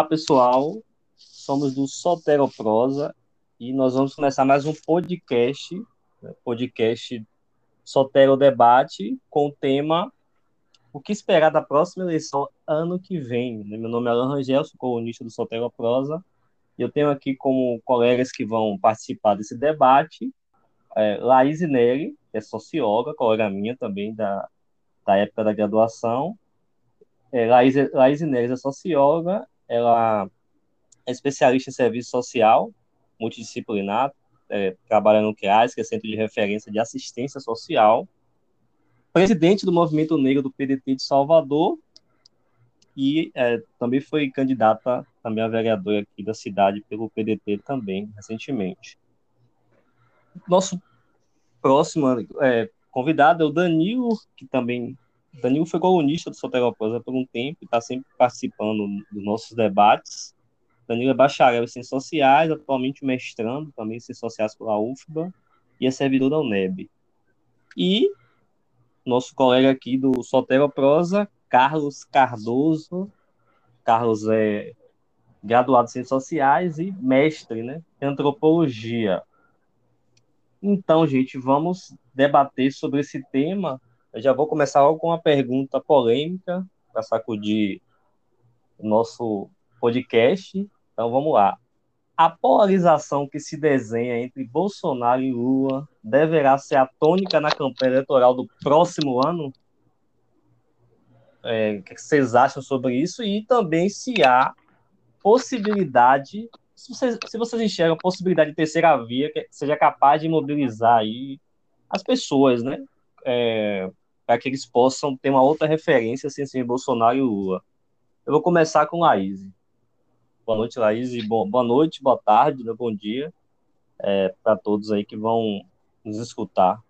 Olá, pessoal. Somos do Soteroprosa e nós vamos começar mais um podcast, né, podcast Sotero Debate, com o tema O que esperar da próxima eleição ano que vem. Né? Meu nome é Alan Rangel, sou colunista do Soteroprosa e eu tenho aqui como colegas que vão participar desse debate é, Laís Neri, que é socióloga, colega minha também da, da época da graduação. É, Laís, Laís é socióloga, ela é especialista em serviço social, multidisciplinar, é, trabalha no CRAS, que é Centro de Referência de Assistência Social, presidente do Movimento Negro do PDT de Salvador e é, também foi candidata também a vereadora aqui da cidade pelo PDT também, recentemente. Nosso próximo é, convidado é o Danilo, que também Danilo foi colunista do Soteroprosa por um tempo está sempre participando dos nossos debates. Danilo é bacharel em Ciências Sociais, atualmente mestrando também em Ciências Sociais pela UFBA e é servidor da UNEB. E nosso colega aqui do Soteroprosa, Carlos Cardoso. Carlos é graduado em Ciências Sociais e mestre né, em Antropologia. Então, gente, vamos debater sobre esse tema eu já vou começar logo com uma pergunta polêmica para sacudir o nosso podcast. Então vamos lá. A polarização que se desenha entre Bolsonaro e Lula deverá ser a tônica na campanha eleitoral do próximo ano? É, o que vocês acham sobre isso? E também se há possibilidade, se vocês, se vocês enxergam a possibilidade de terceira via que seja capaz de mobilizar aí as pessoas, né? É, para que eles possam ter uma outra referência sem ser Bolsonaro e Lula. Eu vou começar com Laís. Boa noite, Laís. Boa noite, boa tarde, né, bom dia é, para todos aí que vão nos escutar.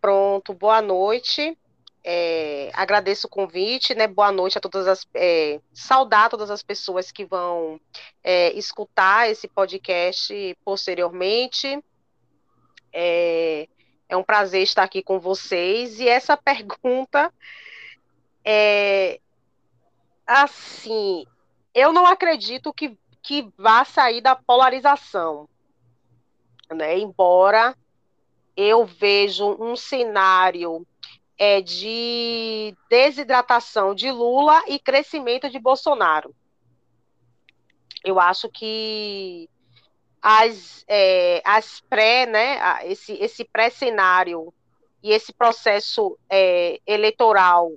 Pronto, boa noite. É, agradeço o convite, né? Boa noite a todas as. É, saudar todas as pessoas que vão é, escutar esse podcast posteriormente. É, é um prazer estar aqui com vocês. E essa pergunta é assim, eu não acredito que, que vá sair da polarização, né? Embora eu vejo um cenário é, de desidratação de Lula e crescimento de Bolsonaro. Eu acho que as, é, as pré, né, esse, esse pré-cenário e esse processo é, eleitoral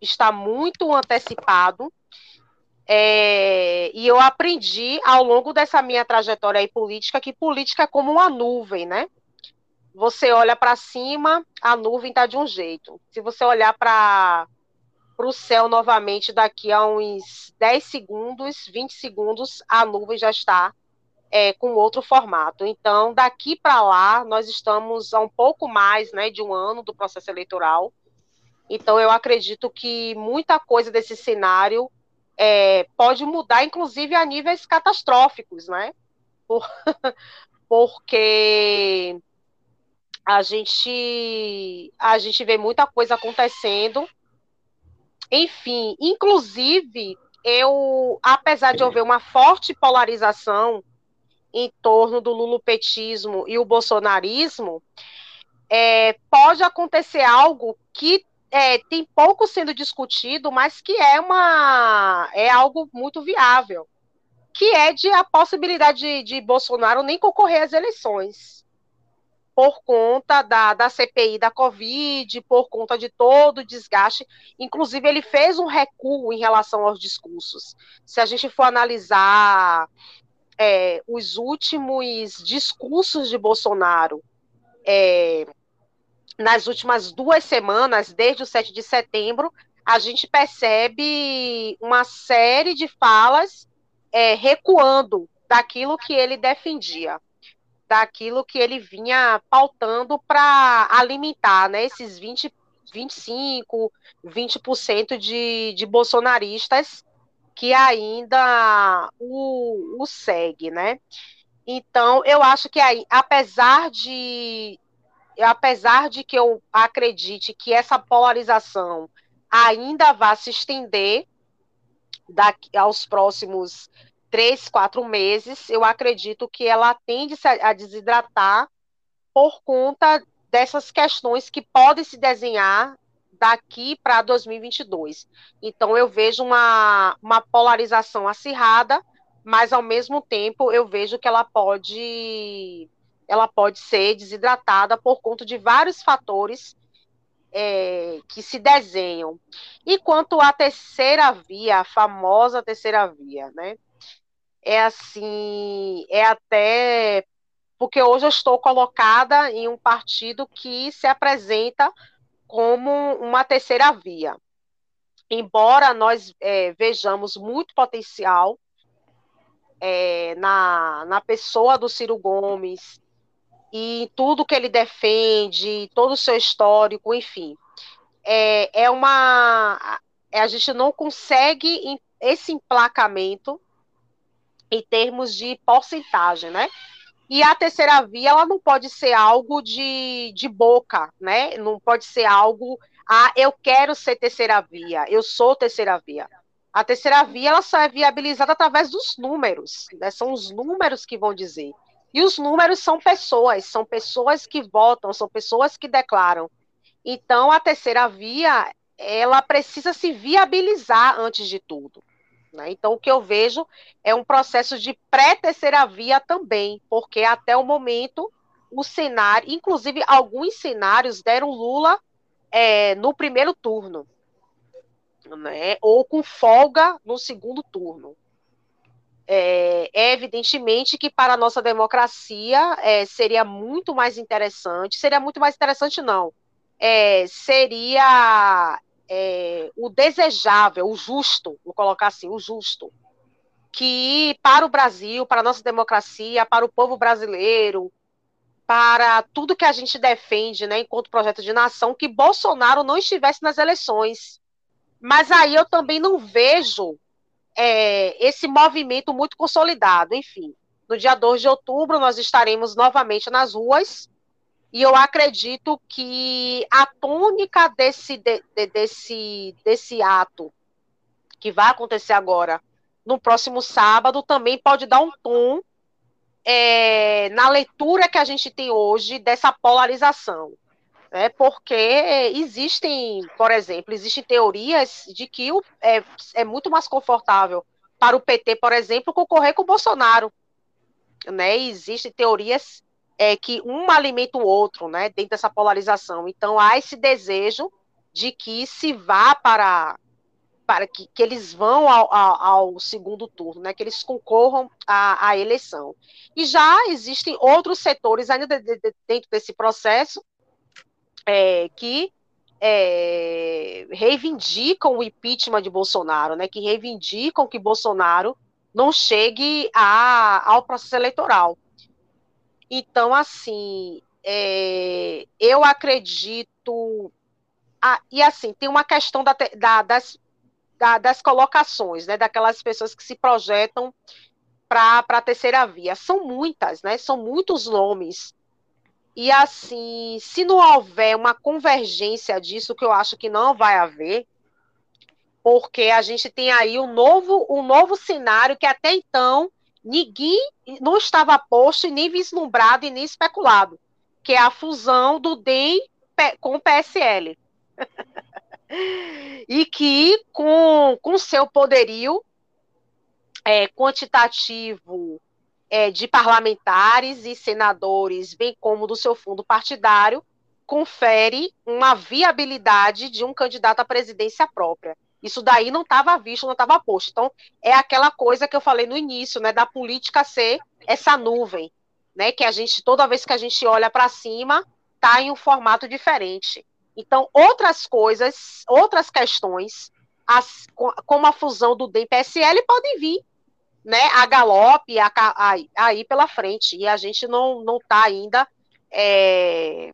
está muito antecipado. É, e eu aprendi ao longo dessa minha trajetória aí política que política é como uma nuvem, né? Você olha para cima, a nuvem está de um jeito. Se você olhar para o céu novamente daqui a uns 10 segundos, 20 segundos, a nuvem já está é, com outro formato. Então, daqui para lá, nós estamos a um pouco mais né, de um ano do processo eleitoral. Então, eu acredito que muita coisa desse cenário é, pode mudar, inclusive a níveis catastróficos, né? Por, porque a gente, a gente vê muita coisa acontecendo. Enfim, inclusive, eu, apesar de haver uma forte polarização em torno do lulopetismo e o bolsonarismo, é, pode acontecer algo que é, tem pouco sendo discutido, mas que é uma é algo muito viável, que é de a possibilidade de, de Bolsonaro nem concorrer às eleições por conta da, da CPI da Covid, por conta de todo o desgaste. Inclusive, ele fez um recuo em relação aos discursos. Se a gente for analisar é, os últimos discursos de Bolsonaro é, nas últimas duas semanas, desde o 7 de setembro, a gente percebe uma série de falas é, recuando daquilo que ele defendia, daquilo que ele vinha pautando para alimentar né, esses 20, 25, 20% de, de bolsonaristas que ainda o, o segue, né? Então, eu acho que apesar de apesar de que eu acredite que essa polarização ainda vai se estender, daqui aos próximos três, quatro meses, eu acredito que ela tende a desidratar por conta dessas questões que podem se desenhar daqui para 2022. Então, eu vejo uma, uma polarização acirrada, mas, ao mesmo tempo, eu vejo que ela pode, ela pode ser desidratada por conta de vários fatores é, que se desenham. E quanto à terceira via, a famosa terceira via, né? É assim, é até porque hoje eu estou colocada em um partido que se apresenta como uma terceira via. Embora nós é, vejamos muito potencial é, na, na pessoa do Ciro Gomes e tudo que ele defende, todo o seu histórico, enfim, é, é uma. A gente não consegue esse emplacamento em termos de porcentagem, né? E a terceira via, ela não pode ser algo de, de boca, né? Não pode ser algo, ah, eu quero ser terceira via, eu sou terceira via. A terceira via, ela só é viabilizada através dos números, né? São os números que vão dizer. E os números são pessoas, são pessoas que votam, são pessoas que declaram. Então, a terceira via, ela precisa se viabilizar antes de tudo. Né? Então, o que eu vejo é um processo de pré-terceira via também, porque até o momento o cenário, inclusive alguns cenários deram Lula é, no primeiro turno, né? ou com folga no segundo turno. É, é evidentemente que para a nossa democracia é, seria muito mais interessante, seria muito mais interessante não, é, seria é, o desejável, o justo, vou colocar assim, o justo, que para o Brasil, para a nossa democracia, para o povo brasileiro, para tudo que a gente defende, né, enquanto projeto de nação, que Bolsonaro não estivesse nas eleições. Mas aí eu também não vejo é, esse movimento muito consolidado. Enfim, no dia 2 de outubro nós estaremos novamente nas ruas e eu acredito que a tônica desse, de, de, desse, desse ato que vai acontecer agora no próximo sábado também pode dar um tom é, na leitura que a gente tem hoje dessa polarização. Né? Porque existem, por exemplo, existem teorias de que o, é, é muito mais confortável para o PT, por exemplo, concorrer com o Bolsonaro. Né? Existem teorias é, que um alimenta o outro, né, dentro dessa polarização. Então há esse desejo de que se vá para para que, que eles vão ao, ao, ao, segundo turno, né, que eles concorram à, à, eleição. E já existem outros setores ainda de, de, dentro desse processo é, que é, reivindicam o impeachment de Bolsonaro, né, que reivindicam que Bolsonaro não chegue a, ao processo eleitoral. Então, assim, é, eu acredito. Ah, e assim, tem uma questão da, da, das, da, das colocações, né? Daquelas pessoas que se projetam para a terceira via. São muitas, né? São muitos nomes. E assim, se não houver uma convergência disso, que eu acho que não vai haver, porque a gente tem aí um novo, um novo cenário que até então ninguém não estava posto e nem vislumbrado e nem especulado, que é a fusão do DEM com o PSL. e que, com, com seu poderio é, quantitativo é, de parlamentares e senadores, bem como do seu fundo partidário, confere uma viabilidade de um candidato à presidência própria. Isso daí não estava visto, não estava posto. Então, é aquela coisa que eu falei no início, né, da política ser essa nuvem, né, que a gente, toda vez que a gente olha para cima, está em um formato diferente. Então, outras coisas, outras questões, as, como a fusão do DEM PSL, podem vir, né, a galope, aí pela frente, e a gente não está ainda é,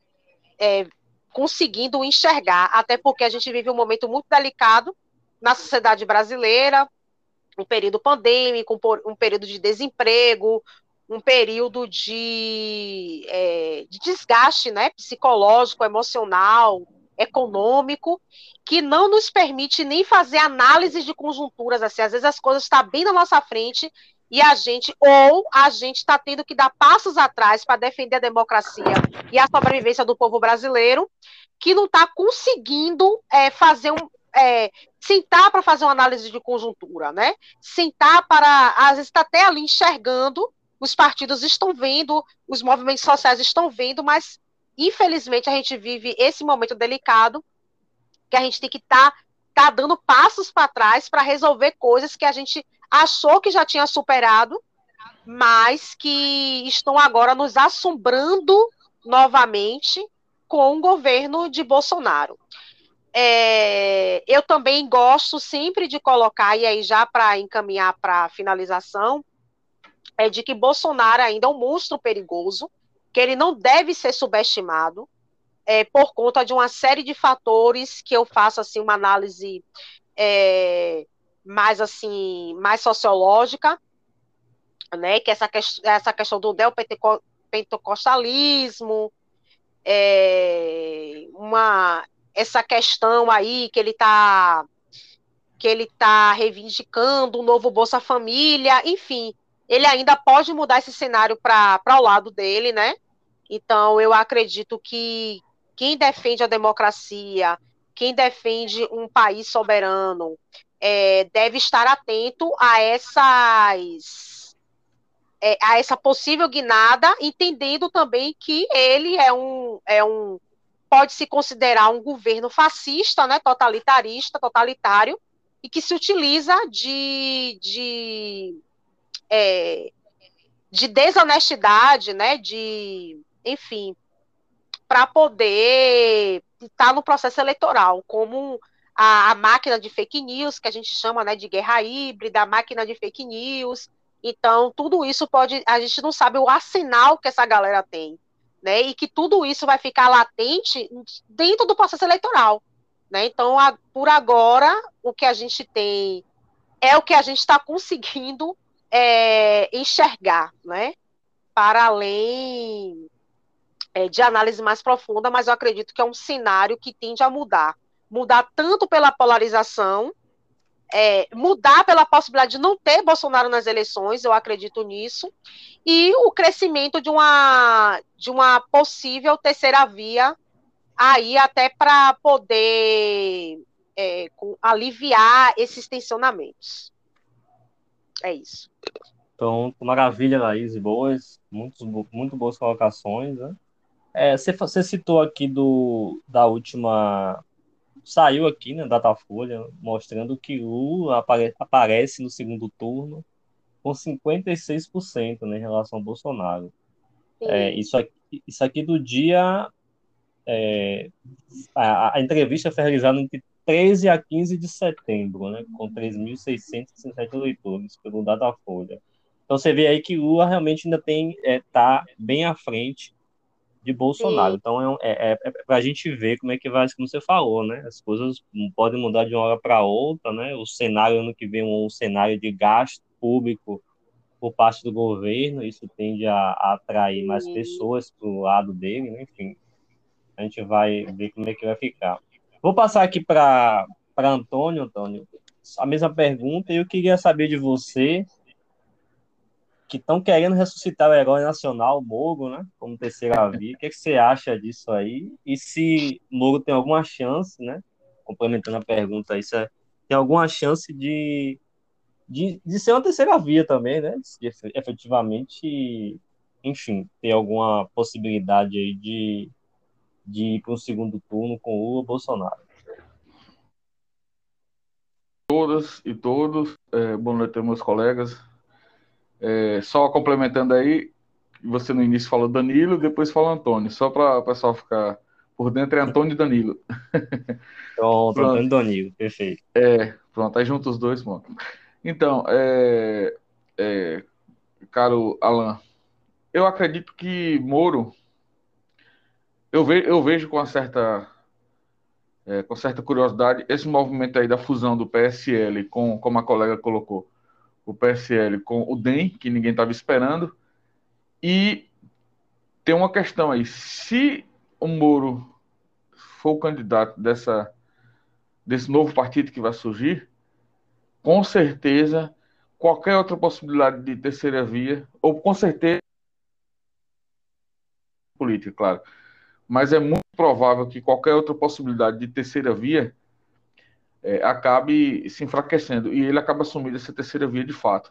é, conseguindo enxergar, até porque a gente vive um momento muito delicado na sociedade brasileira, um período pandêmico, um período de desemprego, um período de, é, de desgaste né, psicológico, emocional, econômico, que não nos permite nem fazer análise de conjunturas, assim, às vezes as coisas estão tá bem na nossa frente e a gente, ou a gente está tendo que dar passos atrás para defender a democracia e a sobrevivência do povo brasileiro, que não está conseguindo é, fazer um, é, sentar para fazer uma análise de conjuntura, né? Sentar para, às vezes está até ali enxergando, os partidos estão vendo, os movimentos sociais estão vendo, mas infelizmente a gente vive esse momento delicado que a gente tem que estar tá, tá dando passos para trás para resolver coisas que a gente achou que já tinha superado, mas que estão agora nos assombrando novamente com o governo de Bolsonaro. É, eu também gosto sempre de colocar, e aí já para encaminhar para a finalização, é de que Bolsonaro ainda é um monstro perigoso, que ele não deve ser subestimado, é, por conta de uma série de fatores que eu faço assim uma análise é, mais assim mais sociológica, né? Que essa, essa questão do neopentecostalismo, é, uma essa questão aí que ele está que ele está reivindicando um novo Bolsa Família, enfim, ele ainda pode mudar esse cenário para o lado dele, né? Então, eu acredito que quem defende a democracia, quem defende um país soberano, é, deve estar atento a essas é, a essa possível guinada, entendendo também que ele é um, é um pode se considerar um governo fascista, né, totalitarista, totalitário, e que se utiliza de, de, é, de desonestidade, né, de, enfim, para poder estar tá no processo eleitoral, como a, a, máquina de fake news, que a gente chama né, de guerra híbrida, a máquina de fake news. Então, tudo isso pode. A gente não sabe o arsenal que essa galera tem né? E que tudo isso vai ficar latente dentro do processo eleitoral, né? Então, a, por agora, o que a gente tem é o que a gente está conseguindo é, enxergar, né? Para além é, de análise mais profunda, mas eu acredito que é um cenário que tende a mudar, mudar tanto pela polarização é, mudar pela possibilidade de não ter Bolsonaro nas eleições, eu acredito nisso, e o crescimento de uma, de uma possível terceira via aí até para poder é, com, aliviar esses tensionamentos. É isso. Então, maravilha, Laís, boas, muito, muito boas colocações, né? É, você, você citou aqui do, da última saiu aqui na né, Datafolha mostrando que Lula apare, aparece no segundo turno com 56% né, em relação ao Bolsonaro. É, isso, aqui, isso aqui do dia. É, a, a, entrevista foi realizada entre 13 a 15 de setembro, né, com 3.667 eleitores pelo Datafolha. Então você vê aí que Lula realmente ainda tem está é, tá bem à frente de Bolsonaro. Sim. Então é, é, é, é para a gente ver como é que vai, como você falou, né? As coisas podem mudar de uma hora para outra, né? O cenário ano que vem um cenário de gasto público por parte do governo, isso tende a, a atrair mais pessoas para o lado dele, né? enfim. A gente vai ver como é que vai ficar. Vou passar aqui para Antônio, Antônio, a mesma pergunta, e eu queria saber de você que estão querendo ressuscitar o herói nacional, Moro, né? Como terceira via. O que, é que você acha disso aí? E se Moro tem alguma chance, né? Complementando a pergunta aí, se é, tem alguma chance de, de, de ser uma terceira via também, né? De efetivamente, enfim, ter alguma possibilidade aí de, de ir para um segundo turno com o Bolsonaro. Todas e todos, é, boa noite, meus colegas. É, só complementando aí, você no início falou Danilo, depois falou Antônio, só para o pessoal ficar por dentro é Antônio e Danilo. Pronto, Antônio e Danilo, perfeito. É, pronto, aí juntos os dois, mano. Então, é, é, caro Alan, eu acredito que Moro, eu, ve, eu vejo com certa, é, com certa curiosidade esse movimento aí da fusão do PSL com, como a colega colocou, o PSL com o DEM, que ninguém estava esperando. E tem uma questão aí: se o Moro for o candidato dessa, desse novo partido que vai surgir, com certeza qualquer outra possibilidade de terceira via, ou com certeza política, claro, mas é muito provável que qualquer outra possibilidade de terceira via é, acabe se enfraquecendo e ele acaba assumindo essa terceira via de fato,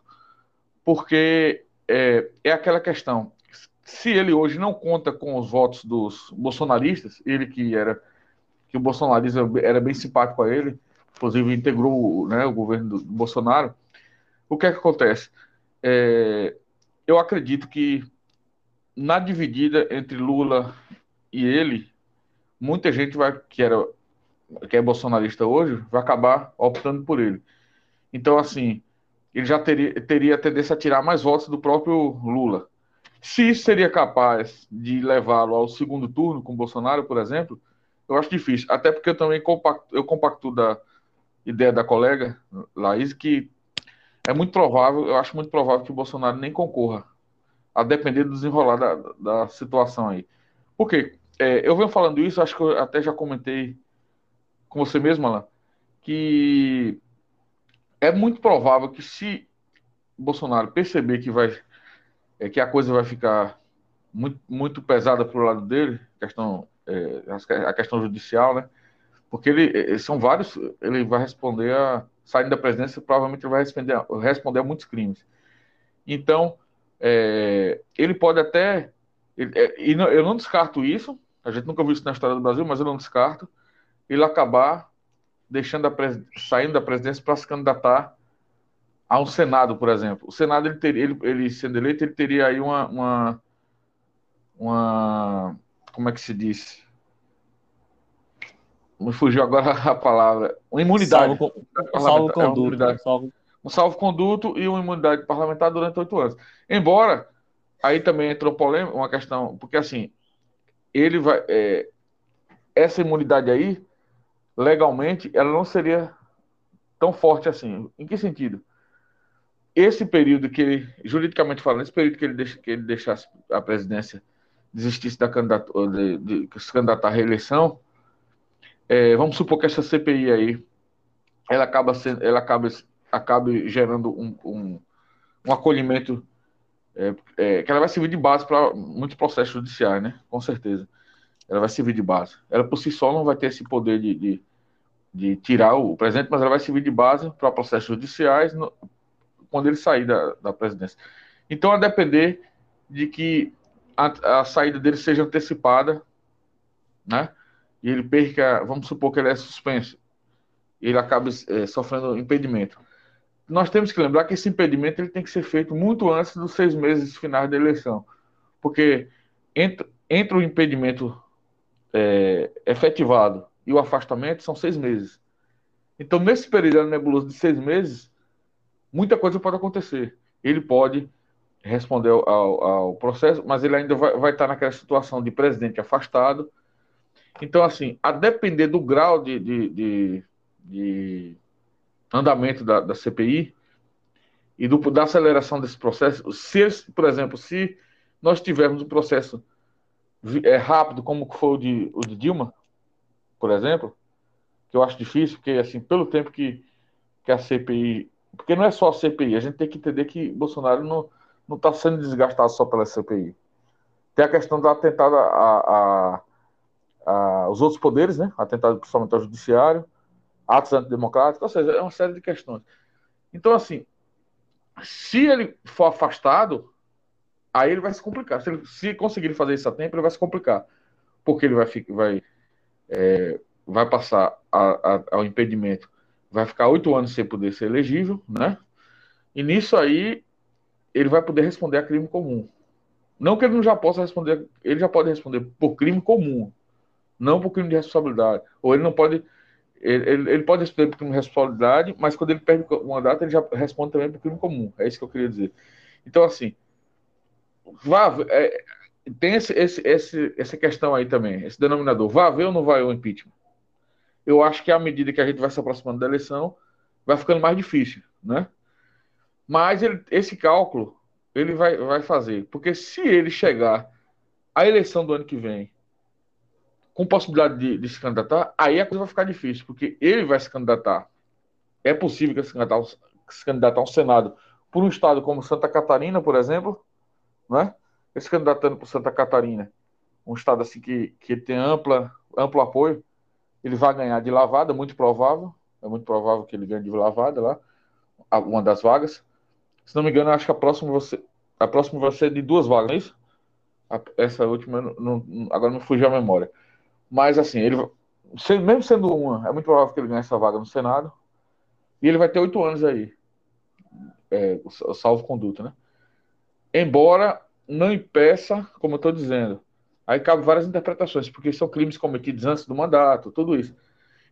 porque é, é aquela questão. Se ele hoje não conta com os votos dos bolsonaristas, ele que era que o bolsonarismo era bem simpático a ele, inclusive integrou né, o governo do Bolsonaro, o que é que acontece? É, eu acredito que na dividida entre Lula e ele, muita gente vai que era que é bolsonarista hoje vai acabar optando por ele. Então, assim, ele já teria, teria tendência a tirar mais votos do próprio Lula. Se isso seria capaz de levá-lo ao segundo turno com Bolsonaro, por exemplo, eu acho difícil. Até porque eu também compacto, eu compacto da ideia da colega Laís que é muito provável, eu acho muito provável que o Bolsonaro nem concorra, a depender do desenrolar da, da situação aí. Por quê? É, eu venho falando isso, acho que eu até já comentei com você mesmo, Alan, que é muito provável que se Bolsonaro perceber que vai é, que a coisa vai ficar muito, muito pesada para o lado dele, questão, é, a questão judicial, né? Porque ele é, são vários, ele vai responder a saindo da presidência, provavelmente ele vai responder, responder a muitos crimes. Então, é, ele pode até, ele, é, eu não descarto isso, a gente nunca viu isso na história do Brasil, mas eu não descarto ele acabar deixando saindo da presidência para se candidatar a um Senado, por exemplo. O Senado, ele, teria, ele, ele sendo eleito, ele teria aí uma, uma, uma como é que se diz? Me fugiu agora a palavra. Uma imunidade. Salvo, salvo é conduto. É salvo... Um salvo-conduto e uma imunidade parlamentar durante oito anos. Embora, aí também entrou polêmica, uma questão, porque assim, ele vai. É, essa imunidade aí, legalmente, ela não seria tão forte assim. Em que sentido? Esse período que ele, juridicamente falando, esse período que ele, deixa, que ele deixasse a presidência, desistisse da candidatura, de, de, de se candidatar à reeleição, é, vamos supor que essa CPI aí, ela acaba sendo, ela acaba, acabe gerando um, um, um acolhimento é, é, que ela vai servir de base para muitos processos judiciais, né? Com certeza. Ela vai servir de base. Ela por si só não vai ter esse poder de, de, de tirar o presidente, mas ela vai servir de base para processos judiciais no, quando ele sair da, da presidência. Então, a depender de que a, a saída dele seja antecipada, né? e ele perca, vamos supor que ele é suspenso, ele acaba é, sofrendo impedimento. Nós temos que lembrar que esse impedimento ele tem que ser feito muito antes dos seis meses finais da eleição, porque entre, entre o impedimento é, efetivado e o afastamento são seis meses. Então, nesse período nebuloso de seis meses, muita coisa pode acontecer. Ele pode responder ao, ao processo, mas ele ainda vai, vai estar naquela situação de presidente afastado, então, assim, a depender do grau de, de, de, de andamento da, da, CPI e do, da aceleração desse processo, se, por exemplo, se nós tivermos um processo é, rápido, como foi o de, o de Dilma, por exemplo, que eu acho difícil, porque, assim, pelo tempo que, que a CPI. Porque não é só a CPI, a gente tem que entender que Bolsonaro não está sendo desgastado só pela CPI. Tem a questão do atentado a, a a, os outros poderes, né? Atentado principalmente ao judiciário, atos antidemocráticos, ou seja, é uma série de questões. Então, assim, se ele for afastado, aí ele vai se complicar. Se, ele, se conseguir fazer isso a tempo, ele vai se complicar. Porque ele vai, vai, é, vai passar a, a, ao impedimento, vai ficar oito anos sem poder ser elegível, né? E nisso aí, ele vai poder responder a crime comum. Não que ele não já possa responder, ele já pode responder por crime comum, não por crime de responsabilidade. Ou ele não pode. Ele, ele pode responder por crime de responsabilidade, mas quando ele perde o mandato, ele já responde também por crime comum. É isso que eu queria dizer. Então, assim, vá, é, tem esse, esse, esse, essa questão aí também, esse denominador. Vai haver ou não vai o impeachment? Eu acho que à medida que a gente vai se aproximando da eleição, vai ficando mais difícil, né? Mas ele, esse cálculo ele vai, vai fazer. Porque se ele chegar à eleição do ano que vem com possibilidade de, de, se candidatar, aí a coisa vai ficar difícil, porque ele vai se candidatar. É possível que se candidatar, se candidatar ao Senado por um estado como Santa Catarina, por exemplo, né? Ele se candidatando por Santa Catarina, um estado assim que, que tem ampla, amplo apoio, ele vai ganhar de lavada, muito provável, é muito provável que ele ganhe de lavada lá, uma das vagas. Se não me engano, acho que a próxima você, a próxima vai ser de duas vagas, não é isso? essa última, não, agora me fugiu a memória. Mas assim, ele mesmo sendo uma, é muito provável que ele ganhe essa vaga no Senado. E ele vai ter oito anos aí, é, salvo conduta, né? Embora não impeça, como eu estou dizendo, aí cabe várias interpretações, porque são crimes cometidos antes do mandato, tudo isso.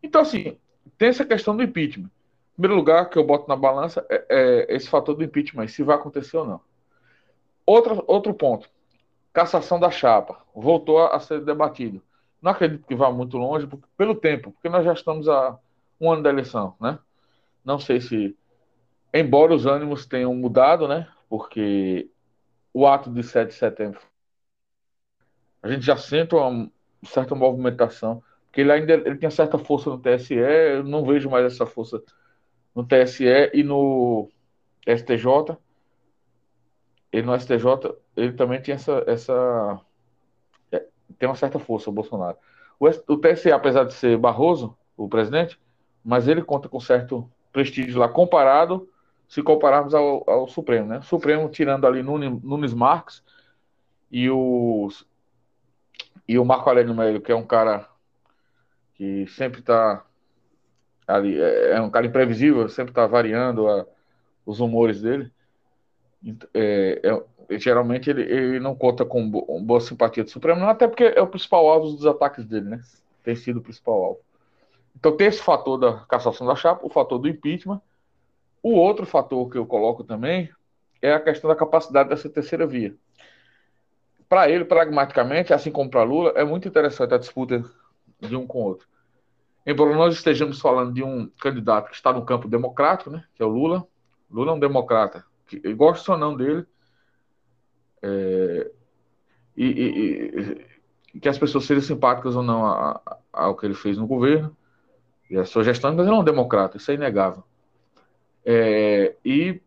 Então, assim, tem essa questão do impeachment. Em primeiro lugar, que eu boto na balança é, é esse fator do impeachment, se vai acontecer ou não. Outro, outro ponto cassação da chapa. Voltou a ser debatido. Não acredito que vá muito longe pelo tempo, porque nós já estamos a um ano da eleição, né? Não sei se, embora os ânimos tenham mudado, né? Porque o ato de 7 de setembro, a gente já sente uma certa movimentação, porque ele ainda ele tinha certa força no TSE, eu não vejo mais essa força no TSE e no STJ ele no STJ, ele também tinha essa, essa é, tem uma certa força, o Bolsonaro. O, o TSE, apesar de ser Barroso, o presidente, mas ele conta com certo prestígio lá, comparado, se compararmos ao, ao Supremo, né? O Supremo tirando ali Nunes, Marques e o, e o Marco Aurélio Melo, que é um cara que sempre está ali, é, é, um cara imprevisível, sempre está variando a, os humores dele. É, é, geralmente ele, ele, não conta com boa simpatia do Supremo, não, até porque é o principal alvo dos ataques dele, né? Tem sido o principal alvo. Então tem esse fator da cassação da chapa, o fator do impeachment. O outro fator que eu coloco também é a questão da capacidade dessa terceira via. Para ele, pragmaticamente, assim como para Lula, é muito interessante a disputa de um com o outro. Embora nós estejamos falando de um candidato que está no campo democrático, né, que é o Lula. Lula é um democrata, gosto ou não dele, é, e, e, e, que as pessoas sejam simpáticas ou não ao que ele fez no governo e a sua gestão, mas ele é um democrata, isso é inegável. É, e,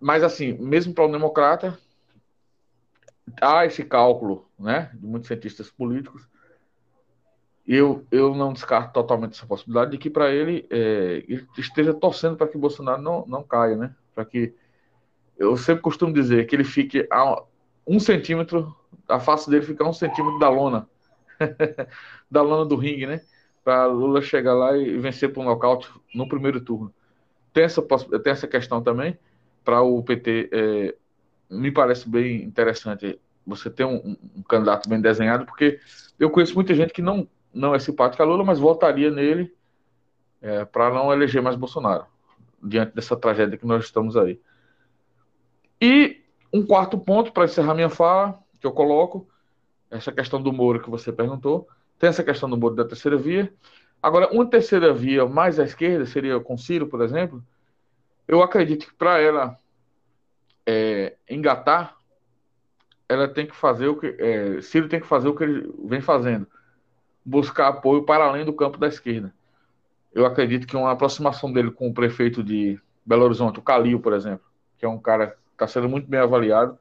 mas assim, mesmo para um democrata, há esse cálculo, né, de muitos cientistas políticos. Eu, eu não descarto totalmente essa possibilidade de que para ele, é, ele esteja torcendo para que Bolsonaro não, não caia, né? Para que eu sempre costumo dizer que ele fique a um centímetro, a face dele fica a um centímetro da lona, da lona do ringue, né? Para Lula chegar lá e vencer por um nocaute no primeiro turno. Tem essa, tem essa questão também, para o PT, é, me parece bem interessante você ter um, um, candidato bem desenhado, porque eu conheço muita gente que não, não é simpática a Lula, mas votaria nele é, para não eleger mais Bolsonaro, diante dessa tragédia que nós estamos aí. E um quarto ponto, para encerrar minha fala, que eu coloco, essa questão do Moro que você perguntou, tem essa questão do Moro da terceira via. Agora, uma terceira via mais à esquerda, seria com Ciro, por exemplo, eu acredito que para ela é, engatar, ela tem que fazer o que. É, Ciro tem que fazer o que ele vem fazendo, buscar apoio para além do campo da esquerda. Eu acredito que uma aproximação dele com o prefeito de Belo Horizonte, o Calil, por exemplo, que é um cara está sendo muito bem avaliado.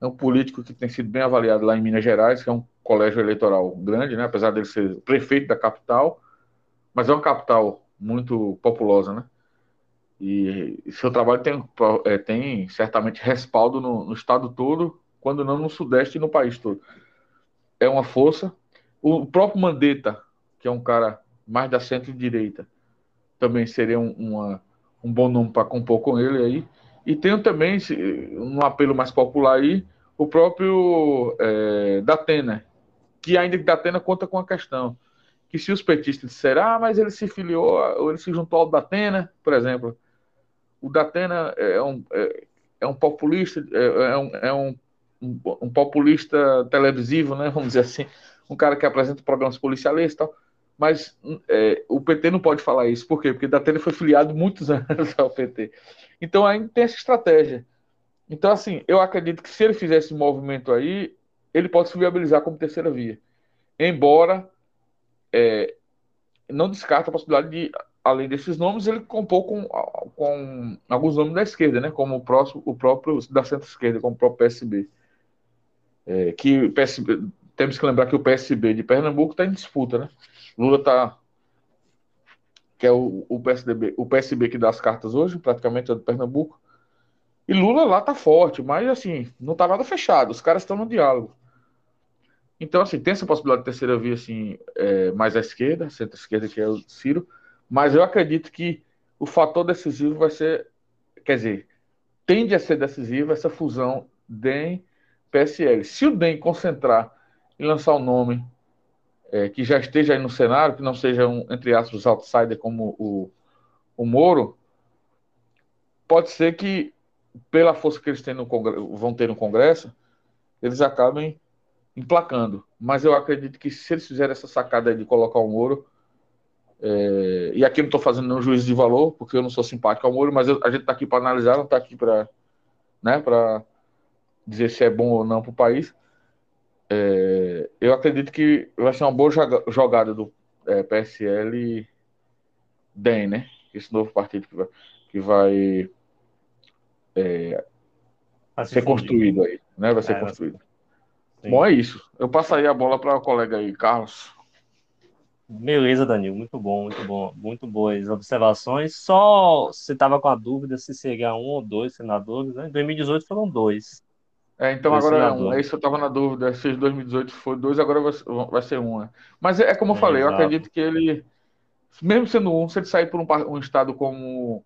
É um político que tem sido bem avaliado lá em Minas Gerais, que é um colégio eleitoral grande, né? apesar dele ser prefeito da capital, mas é uma capital muito populosa, né? E, seu trabalho tem, é, tem certamente respaldo no, no, estado todo, quando não no Sudeste e no país todo. É uma força. O próprio Mandetta, que é um cara mais da centro-direita, também seria um, uma, um bom nome para compor com ele aí. E tenho também, um apelo mais popular aí, o próprio é, Datena, que ainda Datena conta com a questão que se os petistas disserem, ah, mas ele se filiou, ou ele se juntou ao Datena, por exemplo, o Datena é um, é, é um populista, é, é, um, é um, um, um, populista televisivo, né, vamos dizer assim, um cara que apresenta programas policiais e tal, mas é, o PT não pode falar isso, por quê? Porque Datena foi filiado muitos anos ao PT. Então ainda tem essa estratégia. Então, assim, eu acredito que se ele fizer esse movimento aí, ele pode se viabilizar como terceira via. Embora é, não descarta a possibilidade de, além desses nomes, ele compor com, com alguns nomes da esquerda, né? Como o, próximo, o próprio da centro-esquerda, como o próprio PSB. É, que PSB, temos que lembrar que o PSB de Pernambuco está em disputa, né? Lula está que é o, o, PSDB, o PSB que dá as cartas hoje, praticamente é do Pernambuco. E Lula lá tá forte, mas assim, não tá nada fechado, os caras estão no diálogo. Então, assim, tem essa possibilidade de terceira via, assim, é, mais à esquerda, centro-esquerda, que é o Ciro, mas eu acredito que o fator decisivo vai ser, quer dizer, tende a ser decisivo essa fusão DEM-PSL. Se o DEM concentrar e lançar o nome é, que já esteja aí no cenário, que não seja um, entre aspas, outsider como o, o Moro, pode ser que, pela força que eles têm no vão ter no Congresso, eles acabem emplacando. Mas eu acredito que se eles fizerem essa sacada de colocar o Moro, é, e aqui não estou fazendo nenhum juízo de valor, porque eu não sou simpático ao Moro, mas eu, a gente está aqui para analisar, não está aqui para né, dizer se é bom ou não para o país. É, eu acredito que vai ser uma boa jogada do é, PSL DEM, né? Esse novo partido que vai, que vai é, ser construído aí, né? Vai ser é, construído. Sim. Bom, é isso. Eu passaria a bola para o colega aí, Carlos. Beleza, Danilo, muito bom, muito bom, muito boas observações. Só você estava com a dúvida se seria um ou dois senadores, né? Em 2018 foram dois. É, então agora é um. É isso que eu estava na dúvida. Se 2018 foi dois, agora vai, vai ser um. Né? Mas é, é como eu é, falei, exato. eu acredito que ele, mesmo sendo um, se ele sair por um, um estado como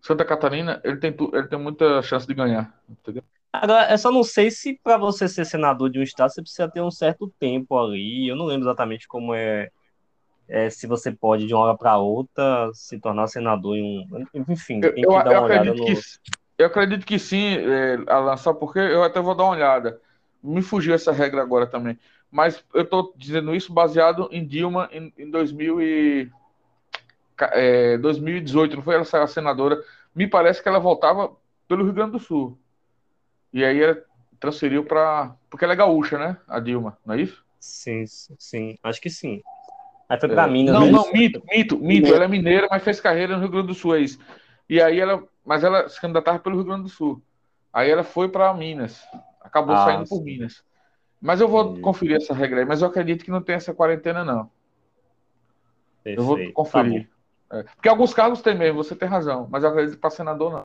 Santa Catarina, ele tem, ele tem muita chance de ganhar. Entendeu? Agora, eu só não sei se para você ser senador de um estado você precisa ter um certo tempo ali. Eu não lembro exatamente como é, é se você pode de uma hora para outra se tornar senador em um. Enfim, tem que eu, dar uma olhada no. Que eu acredito que sim, é, Alan, só porque eu até vou dar uma olhada. Me fugiu essa regra agora também. Mas eu estou dizendo isso baseado em Dilma em, em 2000 e, é, 2018, não foi ela a senadora? Me parece que ela voltava pelo Rio Grande do Sul. E aí ela transferiu para. Porque ela é gaúcha, né? A Dilma, não é isso? Sim, sim, acho que sim. Aí foi para é. Minas. Não, né? não, mito, mito, mito. Ela é mineira, mas fez carreira no Rio Grande do Sul, é isso. E aí ela mas ela se candidatava pelo Rio Grande do Sul. Aí ela foi para Minas, acabou ah, saindo sim. por Minas. Mas eu vou conferir essa regra aí, mas eu acredito que não tem essa quarentena, não. Perfeito. Eu vou conferir. Tá é. Porque alguns cargos tem mesmo, você tem razão, mas eu acredito que para senador, não.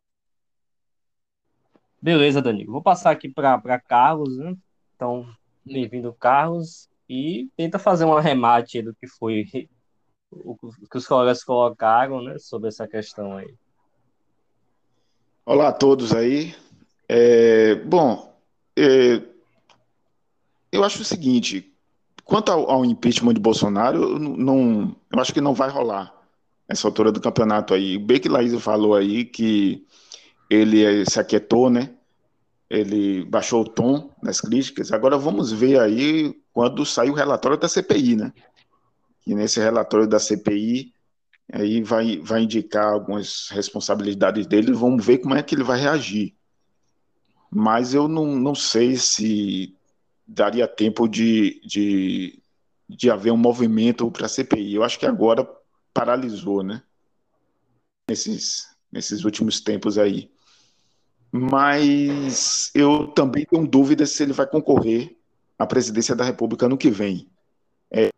Beleza, Danilo. Vou passar aqui para Carlos, né? Então, bem-vindo, Carlos. E tenta fazer um arremate do que foi o que os colegas colocaram, né, sobre essa questão aí. Olá a todos aí. É, bom, é, eu acho o seguinte: quanto ao, ao, impeachment de Bolsonaro, não, eu acho que não vai rolar essa altura do campeonato aí. O Beck Laís falou aí que ele se aquietou, né? Ele baixou o tom nas críticas. Agora vamos ver aí quando sair o relatório da CPI, né? E nesse relatório da CPI aí vai, vai indicar algumas responsabilidades dele, vamos ver como é que ele vai reagir. Mas eu não, não sei se daria tempo de, de, de haver um movimento para a CPI. Eu acho que agora paralisou, né? Nesses, nesses últimos tempos aí. Mas eu também tenho dúvidas se ele vai concorrer à presidência da República no que vem. É,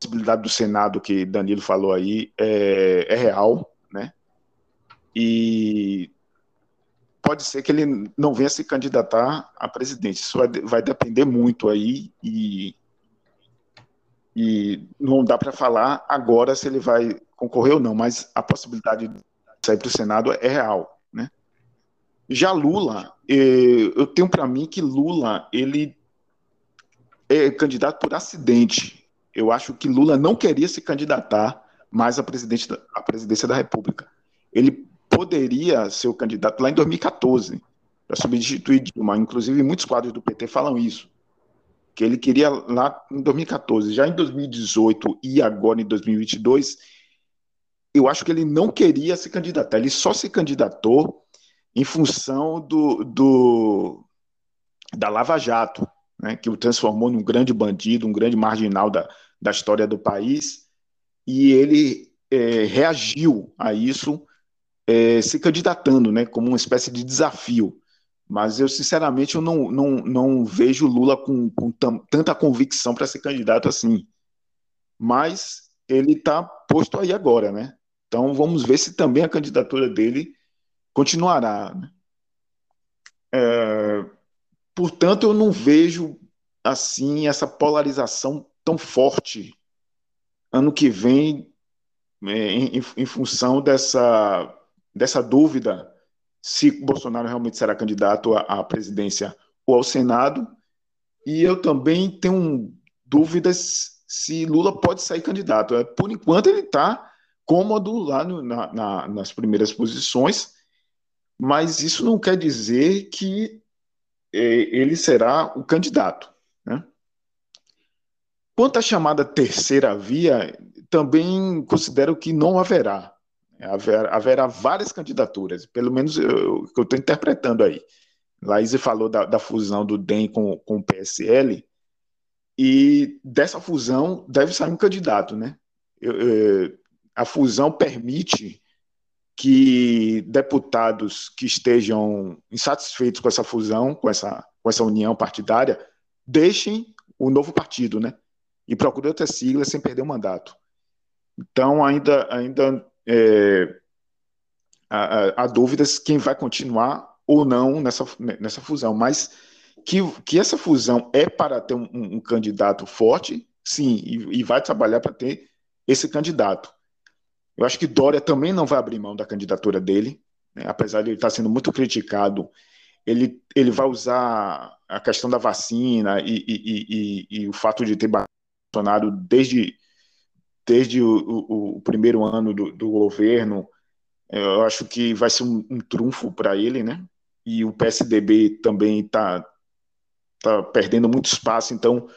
possibilidade do Senado que Danilo falou aí é, é real, né? E pode ser que ele não venha se candidatar a presidente. Isso vai, vai depender muito aí e, e não dá para falar agora se ele vai concorrer ou não, mas a possibilidade de sair para o Senado é real? Já Lula, eh, eu tenho para mim que Lula ele é candidato por acidente eu acho que Lula não queria se candidatar mais à, à presidência da República. Ele poderia ser o candidato lá em 2014 para substituir Dilma. Inclusive, muitos quadros do PT falam isso. Que ele queria lá em 2014. Já em 2018 e agora em 2022, eu acho que ele não queria se candidatar. Ele só se candidatou em função do, do da Lava Jato, né, que o transformou num grande bandido, um grande marginal da, da história do país, e ele é, reagiu a isso é, se candidatando, né, como uma espécie de desafio. Mas eu, sinceramente, eu não, não, não vejo Lula com, com tanta convicção para ser candidato assim. Mas ele está posto aí agora, né? Então vamos ver se também a candidatura dele continuará. Né? É, portanto, eu não vejo assim essa polarização tão forte ano que vem é, em, em, função dessa, dessa dúvida se Bolsonaro realmente será candidato à, à presidência ou ao Senado. E eu também tenho dúvidas se Lula pode sair candidato. É, por enquanto, ele está cômodo lá no, na, na, nas primeiras posições, mas isso não quer dizer que é, ele será o candidato. Né? Quanto à chamada terceira via, também considero que não haverá. Haver, haverá várias candidaturas, pelo menos o que eu estou interpretando aí. Laís falou da, da, fusão do DEM com, com o PSL, e dessa fusão deve sair um candidato, né? Eu, eu, a fusão permite que deputados que estejam insatisfeitos com essa fusão, com essa, com essa união partidária, deixem o novo partido, né? E procurem outra sigla sem perder o mandato. Então, ainda, ainda é, há, há dúvidas quem vai continuar ou não nessa, nessa fusão, mas que, que essa fusão é para ter um, um candidato forte, sim, e, e vai trabalhar para ter esse candidato. Eu acho que Dória também não vai abrir mão da candidatura dele, né? apesar de ele estar sendo muito criticado. Ele, ele vai usar a questão da vacina e, e, e, e o fato de ter Bolsonaro desde, desde o, o, o primeiro ano do, do, governo. Eu acho que vai ser um, um trunfo para ele, né? E o PSDB também está tá perdendo muito espaço, então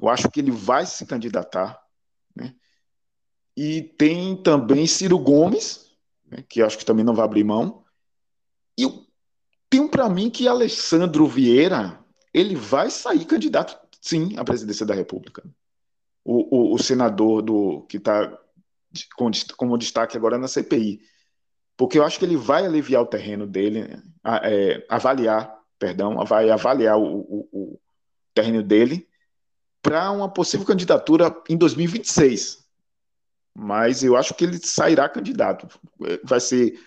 eu acho que ele vai se candidatar. Né? E tem também Ciro Gomes, né, que acho que também não vai abrir mão. E eu tenho para mim que Alessandro Vieira ele vai sair candidato, sim, à presidência da República. O, o, o senador do que está como destaque agora na CPI. Porque eu acho que ele vai aliviar o terreno dele, né, é, avaliar, perdão, vai avaliar o, o, o terreno dele para uma possível candidatura em 2026 mas eu acho que ele sairá candidato. Vai ser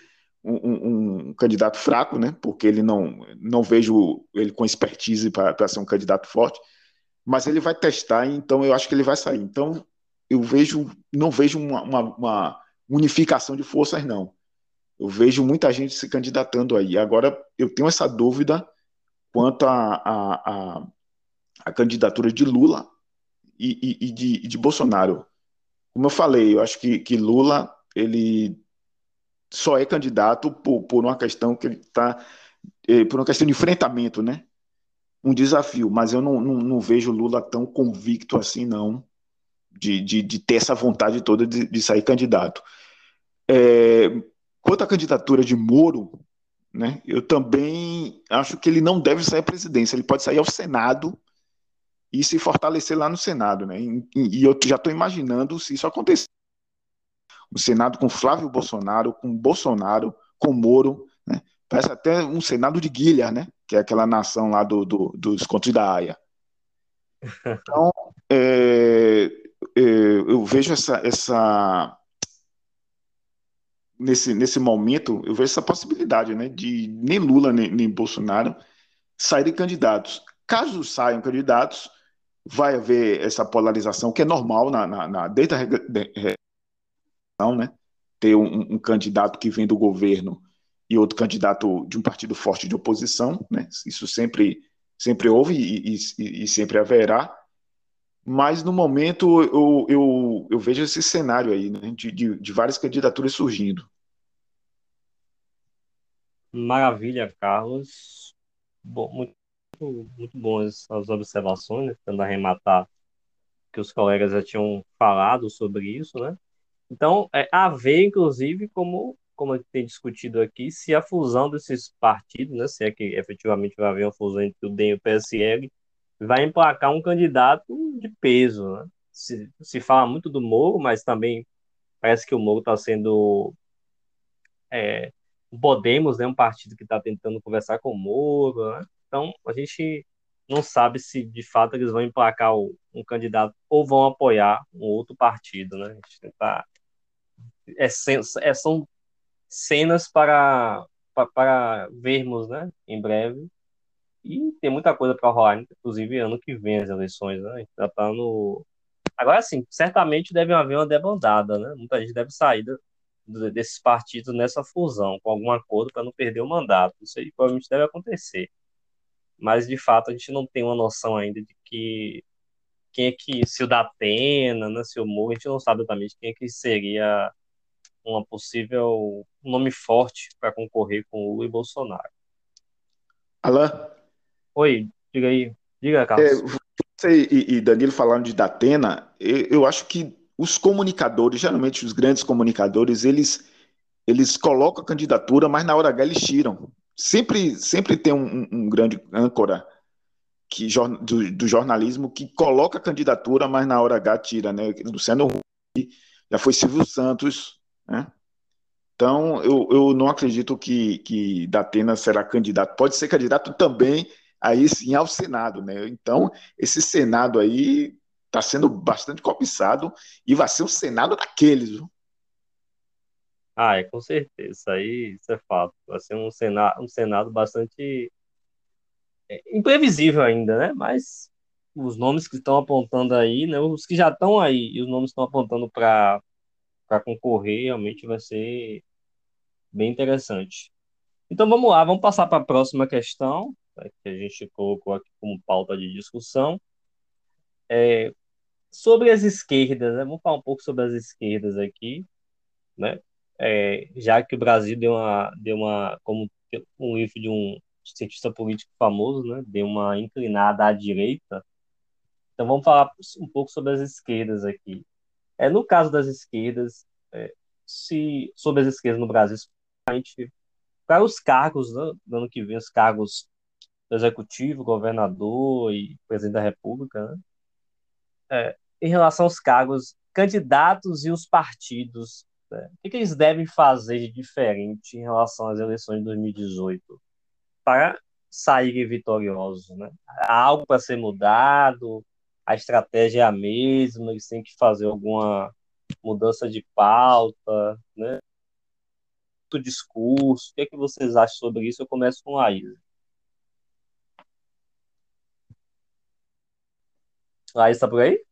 um, um, um candidato fraco, né? Porque ele não, não vejo ele com expertise para ser um candidato forte, mas ele vai testar, então eu acho que ele vai sair. Então eu vejo, não vejo uma, uma, uma unificação de forças, não. Eu vejo muita gente se candidatando aí. Agora eu tenho essa dúvida quanto à a, a, a, a, candidatura de Lula e, e, e, de, de Bolsonaro como eu falei, eu acho que, que Lula ele só é candidato por, por uma questão que ele está eh, por uma questão de enfrentamento, né? Um desafio, mas eu não, não, não vejo Lula tão convicto assim, não, de, de, de ter essa vontade toda de, de sair candidato. É, quanto à candidatura de Moro, né, eu também acho que ele não deve sair à presidência, ele pode sair ao Senado e se fortalecer lá no Senado, né? E, eu já estou imaginando se isso acontecer. O Senado com Flávio Bolsonaro, com Bolsonaro, com Moro, né? Parece até um Senado de Guilherme, né? Que é aquela nação lá do, do dos contos da Haia. Então, é, é, eu vejo essa, essa nesse, nesse momento, eu vejo essa possibilidade, né? De nem Lula nem, nem Bolsonaro saírem candidatos. Caso saiam candidatos, vai haver essa polarização que é normal na, na, na desde a reeleição, né? Ter um, um, candidato que vem do governo e outro candidato de um partido forte de oposição, né? Isso sempre sempre houve e, e, e sempre haverá. Mas no momento eu, eu, eu vejo esse cenário aí, né? de, de, de várias candidaturas surgindo. Maravilha, Carlos. Bom, muito muito boas as observações, né? tentando arrematar que os colegas já tinham falado sobre isso, né? Então, é, haver, inclusive, como, como a tem discutido aqui, se a fusão desses partidos, né, se é que efetivamente vai haver uma fusão entre o DEM e o PSL, vai emplacar um candidato de peso, né? se, se fala muito do Moro, mas também parece que o Moro está sendo é, o Podemos, né, um partido que está tentando conversar com o Moro, né? Então a gente não sabe se de fato eles vão emplacar um candidato ou vão apoiar um outro partido, né? Tá, é, é, são cenas para, para, para vermos, né, em breve. E tem muita coisa para rolar, inclusive ano que vem as eleições, né? A gente já tá no Agora sim, certamente deve haver uma debandada, né? Muita gente deve sair desses partidos nessa fusão, com algum acordo para não perder o mandato. Isso aí provavelmente deve acontecer mas de fato a gente não tem uma noção ainda de que quem é que, se o Datena, né, se o Moro, a gente não sabe exatamente quem é que seria uma possível um nome forte para concorrer com Lula e Bolsonaro. Alain? Oi, diga aí, diga, Carlos. É, você e, Danilo falaram de Datena, eu, eu acho que os comunicadores, geralmente os grandes comunicadores, eles, eles colocam a candidatura, mas na hora H eles tiram sempre, sempre tem um, um grande âncora que, do, do, jornalismo que coloca a candidatura, mas na hora H tira, né? Luciano Huck, já foi Silvio Santos, né? Então, eu, eu não acredito que, que Datena será candidato. Pode ser candidato também, aí sim, ao Senado, né? Então, esse Senado aí está sendo bastante cobiçado e vai ser um Senado daqueles, viu? Ah, é com certeza, isso aí isso é fato. Vai ser um Senado, um Senado bastante é, imprevisível ainda, né? Mas os nomes que estão apontando aí, né? Os que já estão aí e os nomes que estão apontando para para concorrer, realmente vai ser bem interessante. Então vamos lá, vamos passar para a próxima questão, né, que a gente colocou aqui como pauta de discussão. É, sobre as esquerdas, né? Vamos falar um pouco sobre as esquerdas aqui, né? É, já que o Brasil deu uma, deu uma, como um livro de um cientista político famoso, né, deu uma inclinada à direita. Então vamos falar um pouco sobre as esquerdas aqui. É, no caso das esquerdas, é, se sobre as esquerdas no Brasil, para os cargos, né, no ano que vem, os cargos do executivo, governador e presidente da República, né, é, em relação aos cargos, candidatos e os partidos né? O que, eles devem fazer de diferente em relação às eleições de 2018 para saírem vitoriosos? Né? Há algo para ser mudado? A estratégia é a mesma? Eles têm que fazer alguma mudança de pauta? Né? O discurso? O que, é que vocês acham sobre isso? Eu começo com a Laís. Laís está por aí?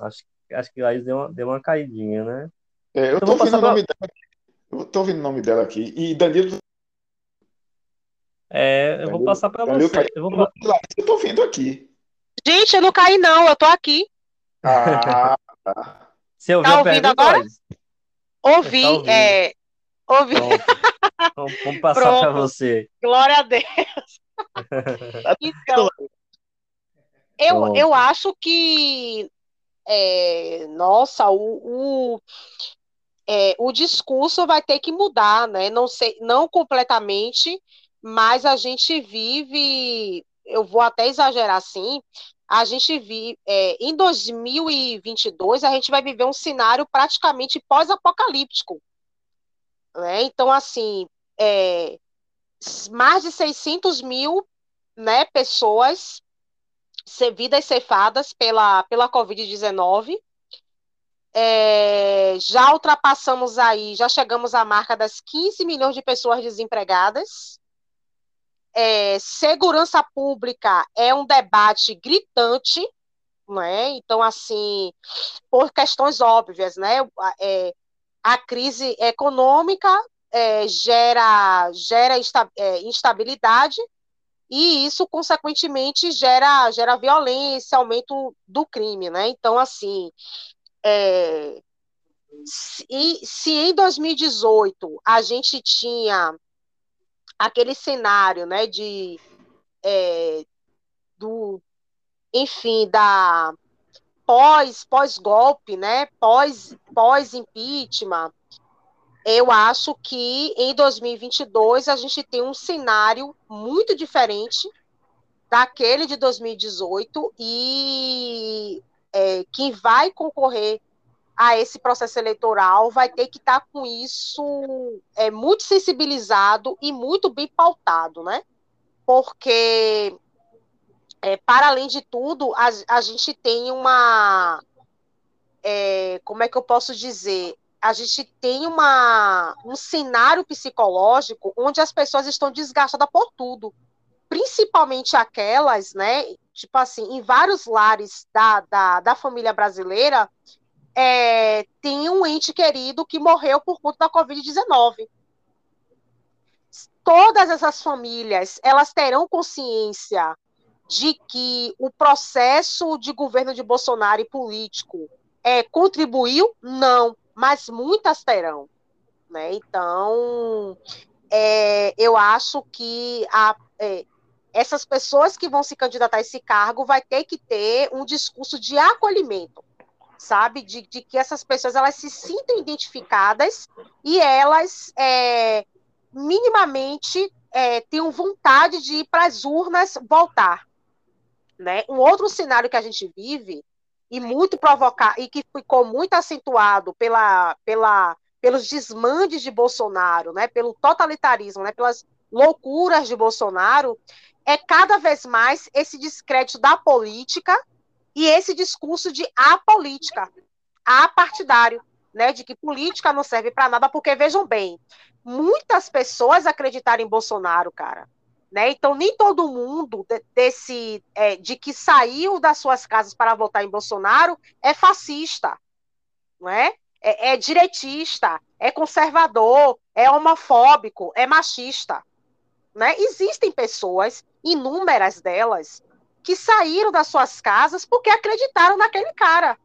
Acho que acho que Laís deu uma, deu uma caidinha, né? É, eu então, tô ouvindo o nome pra... dela. Eu tô ouvindo o nome dela aqui. E Danilo. É, eu Danilo, vou passar para você. Eu, vou... eu tô ouvindo aqui. Gente, eu não caí, não, eu tô aqui. Ah, tá. Você ouviu tá ouvindo agora? Ouvi, tá é. Ouvi. Então, vamos passar para você. Glória a Deus. então, eu, eu acho que é, nossa, o, o, é, o discurso vai ter que mudar, né? Não sei, não completamente, mas a gente vive, eu vou até exagerar assim, a gente vive, é, em 2022, a gente vai viver um cenário praticamente pós-apocalíptico. Né? Então, assim, é, mais de 600 mil né, pessoas vidas cefadas pela, pela Covid-19. É, já ultrapassamos aí, já chegamos à marca das 15 milhões de pessoas desempregadas. É, segurança pública é um debate gritante, né? Então, assim, por questões óbvias, né? É, a crise econômica é, gera, gera é, instabilidade e isso, consequentemente, gera, gera violência, aumento do crime, né? Então, assim, é, se, se em 2018 a gente tinha aquele cenário, né, de é, do, enfim, da pós pós golpe, né, pós pós impeachment, eu acho que em 2022 a gente tem um cenário muito diferente, daquele de 2018 e é, quem vai concorrer a esse processo eleitoral vai ter que estar tá com isso é, muito sensibilizado e muito bem pautado, né? Porque, é, para além de tudo, a, a gente tem uma. É, como é que eu posso dizer? A gente tem uma, um cenário psicológico onde as pessoas estão desgastadas por tudo principalmente aquelas, né, tipo assim, em vários lares da, da, da família brasileira, é, tem um ente querido que morreu por conta da Covid-19. Todas essas famílias, elas terão consciência de que o processo de governo de Bolsonaro e político é, contribuiu? Não, mas muitas terão. Né? Então, é, eu acho que a, é, essas pessoas que vão se candidatar a esse cargo vai ter que ter um discurso de acolhimento, sabe? De, de que essas pessoas elas se sintam identificadas e elas é, minimamente é, tenham vontade de ir para as urnas voltar. Né? Um outro cenário que a gente vive e muito provocar e que ficou muito acentuado pela, pela, pelos desmandes de Bolsonaro, né? Pelo totalitarismo, né? Pelas loucuras de Bolsonaro, é cada vez mais esse descrédito da política e esse discurso de apolítica, apartidário, né, de que política não serve para nada, porque vejam bem, muitas pessoas acreditaram em Bolsonaro, cara. Né? Então, nem todo mundo desse é, de que saiu das suas casas para votar em Bolsonaro é fascista, não é? É, é é conservador, é homofóbico, é machista. Né? Existem pessoas inúmeras delas, que saíram das suas casas porque acreditaram naquele cara.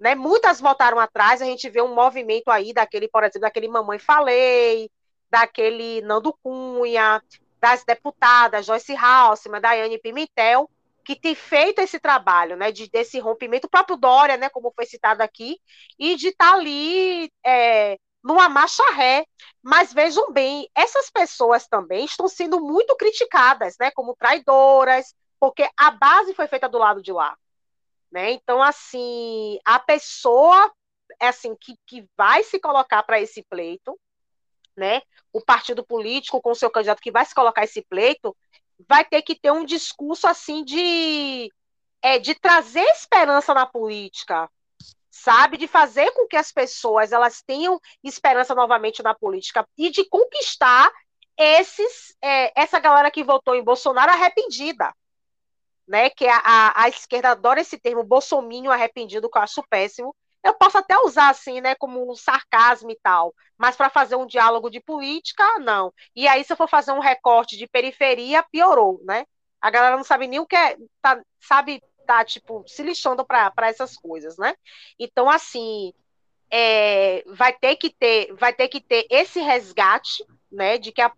Né? Muitas voltaram atrás, a gente vê um movimento aí daquele, por exemplo, daquele Mamãe Falei, daquele Nando Cunha, das deputadas Joyce Halseman, Daiane Pimentel, que tem feito esse trabalho, né, de, desse rompimento, o próprio Dória, né, como foi citado aqui, e de estar tá ali é, numa marcha ré. Mas vejam bem, essas pessoas também estão sendo muito criticadas, né, como traidoras, porque a base foi feita do lado de lá. Né? Então, assim, a pessoa é assim que, que vai se colocar para esse pleito, né? O partido político com seu candidato que vai se colocar esse pleito, vai ter que ter um discurso assim de é, de trazer esperança na política, sabe, de fazer com que as pessoas elas tenham esperança novamente na política e de conquistar esses é, essa galera que votou em Bolsonaro arrependida, né? Que a, a, a esquerda adora esse termo bolsominho arrependido, que eu acho péssimo. Eu posso até usar assim, né, como um sarcasmo e tal, mas para fazer um diálogo de política, não. E aí, se eu for fazer um recorte de periferia, piorou, né? A galera não sabe nem o que é, tá, sabe tá, tipo, se lixando para essas coisas, né? Então, assim, é, vai ter que ter, vai ter que ter esse resgate, né? De que a,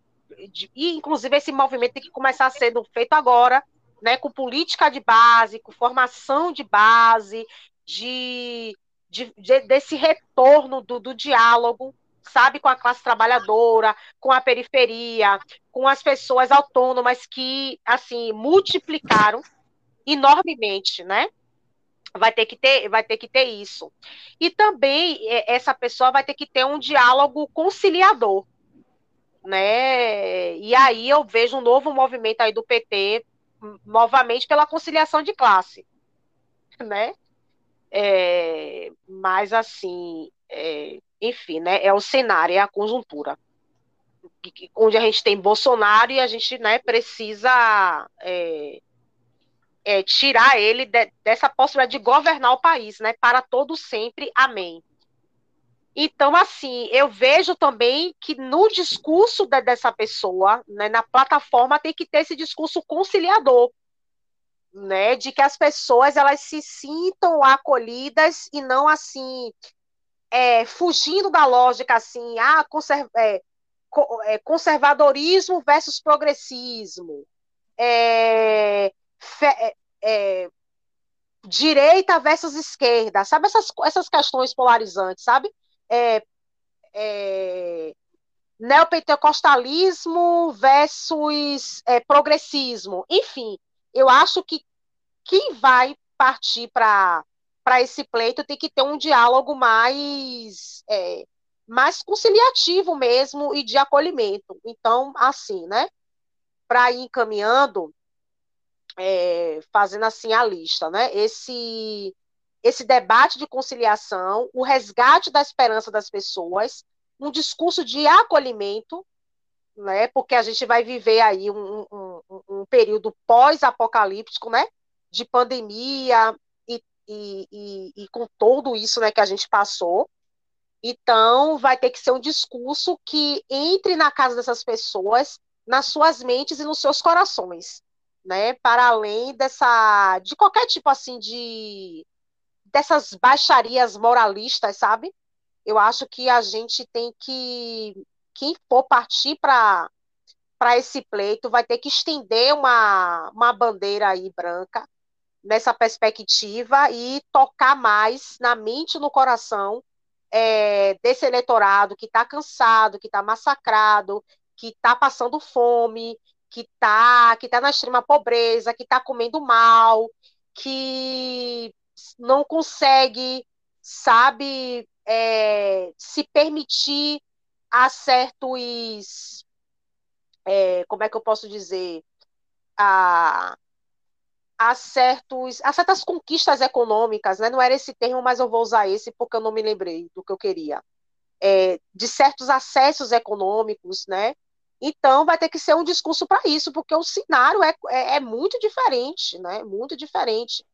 de, e inclusive esse movimento tem que começar ser feito agora, né? Com política de base, com formação de base, de, de, de desse retorno do, do diálogo, sabe, com a classe trabalhadora, com a periferia, com as pessoas autônomas que, assim, multiplicaram enormemente, né? Vai ter que ter, vai ter que ter isso. E também é, essa pessoa vai ter que ter um diálogo conciliador, né? E aí eu vejo um novo movimento aí do PT novamente pela conciliação de classe, né? É, mas assim, é, enfim, né? É o cenário, é a conjuntura onde a gente tem Bolsonaro e a gente né, precisa é, é, tirar ele de, dessa possibilidade de governar o país, né? Para todo sempre. Amém. Então, assim, eu vejo também que no discurso de, dessa pessoa, né, na plataforma, tem que ter esse discurso conciliador, né, de que as pessoas elas se sintam acolhidas e não assim é, fugindo da lógica assim, ah, conserv é, é conservadorismo versus progressismo, é, é, é, direita versus esquerda, sabe essas, essas questões polarizantes, sabe? Neopentecostalismo versus progressismo, enfim, eu acho que quem vai partir para esse pleito tem que ter um diálogo mais, é, mais conciliativo mesmo e de acolhimento. Então, assim, né? Para ir encaminhando, é, fazendo assim a lista, né? Esse, esse debate de conciliação, o resgate da esperança das pessoas, um discurso de acolhimento, né? Porque a gente vai viver aí um, um, um período pós-apocalíptico, né? De pandemia e, e, e, e, com tudo isso, né? Que a gente passou. Então, vai ter que ser um discurso que entre na casa dessas pessoas, nas suas mentes e nos seus corações, né? Para além dessa, de qualquer tipo assim de dessas baixarias moralistas, sabe? Eu acho que a gente tem que quem for partir para para esse pleito vai ter que estender uma, uma bandeira aí branca nessa perspectiva e tocar mais na mente e no coração é, desse eleitorado que está cansado, que está massacrado, que está passando fome, que está que tá na extrema pobreza, que está comendo mal, que não consegue, sabe, é, se permitir a certos. É, como é que eu posso dizer? A, a, certos, a certas conquistas econômicas, né? não era esse termo, mas eu vou usar esse porque eu não me lembrei do que eu queria. É, de certos acessos econômicos, né? Então vai ter que ser um discurso para isso, porque o cenário é, é, é, muito diferente, né? Muito diferente.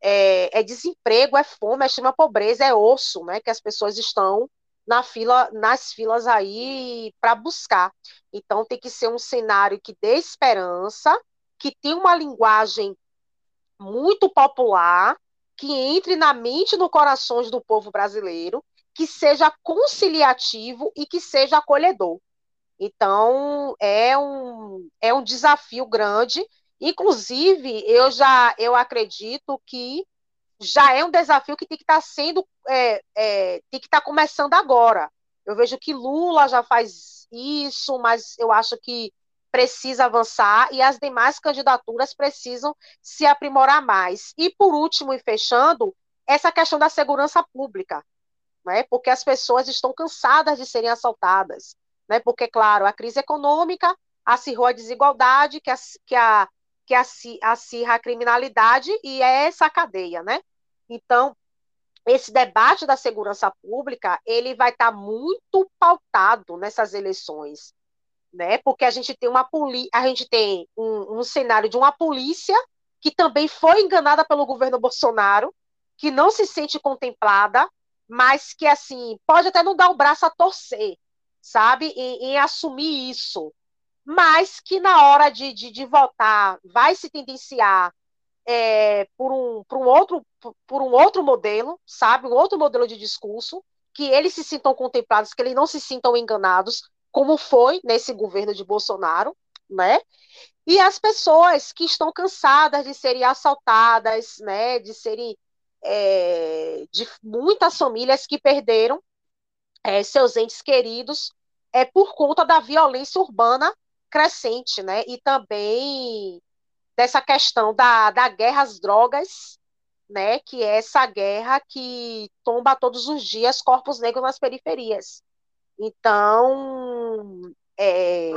É, é, desemprego, é fome, é extrema pobreza, é osso, né? Que as pessoas estão na fila, nas filas aí para buscar. Então tem que ser um cenário que dê esperança, que tenha uma linguagem muito popular, que entre na mente e no corações do povo brasileiro, que seja conciliativo e que seja acolhedor. Então é um, é um desafio grande. Inclusive, eu já eu acredito que já é um desafio que tem que estar tá sendo, é, é, tem que estar tá começando agora. Eu vejo que Lula já faz isso, mas eu acho que precisa avançar e as demais candidaturas precisam se aprimorar mais. E por último, e fechando, essa questão da segurança pública, né? Porque as pessoas estão cansadas de serem assaltadas, né? Porque claro, a crise econômica acirrou a desigualdade, que, a, que, a, que acirra a criminalidade e é essa cadeia, né? Então, esse debate da segurança pública, ele vai estar tá muito pautado nessas eleições, né? Porque a gente tem uma a gente tem um, um cenário de uma polícia que também foi enganada pelo governo Bolsonaro, que não se sente contemplada, mas que assim pode até não dar o braço a torcer, sabe, em, em assumir isso, mas que na hora de, de, de votar vai se tendenciar é, por, um, por, um outro, por um outro modelo, sabe? Um outro modelo de discurso, que eles se sintam contemplados, que eles não se sintam enganados, como foi nesse governo de Bolsonaro, né? E as pessoas que estão cansadas de serem assaltadas, né? De serem. É, de muitas famílias que perderam é, seus entes queridos é por conta da violência urbana crescente, né? E também dessa questão da, da guerra às drogas, né, que é essa guerra que tomba todos os dias corpos negros nas periferias. Então, é,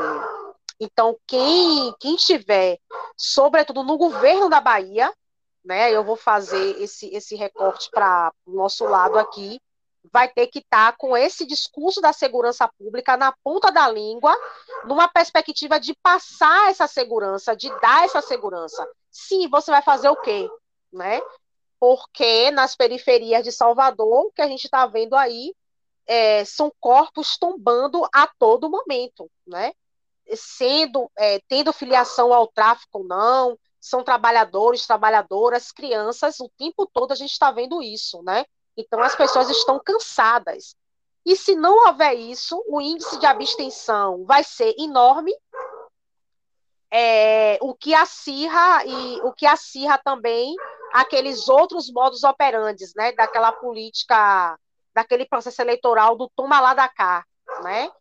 então quem, quem estiver, sobretudo no governo da Bahia, né, eu vou fazer esse, esse recorte para o nosso lado aqui, vai ter que estar tá com esse discurso da segurança pública na ponta da língua, numa perspectiva de passar essa segurança, de dar essa segurança. Sim, você vai fazer o quê? Né? Porque nas periferias de Salvador, o que a gente está vendo aí é, são corpos tombando a todo momento, né? Sendo, é, tendo filiação ao tráfico ou não, são trabalhadores, trabalhadoras, crianças, o tempo todo a gente está vendo isso, né? Então, as pessoas estão cansadas. E se não houver isso, o índice de abstenção vai ser enorme, é, o que acirra e o que acirra também aqueles outros modos operantes, né, daquela política, daquele processo eleitoral do toma lá da cá, né,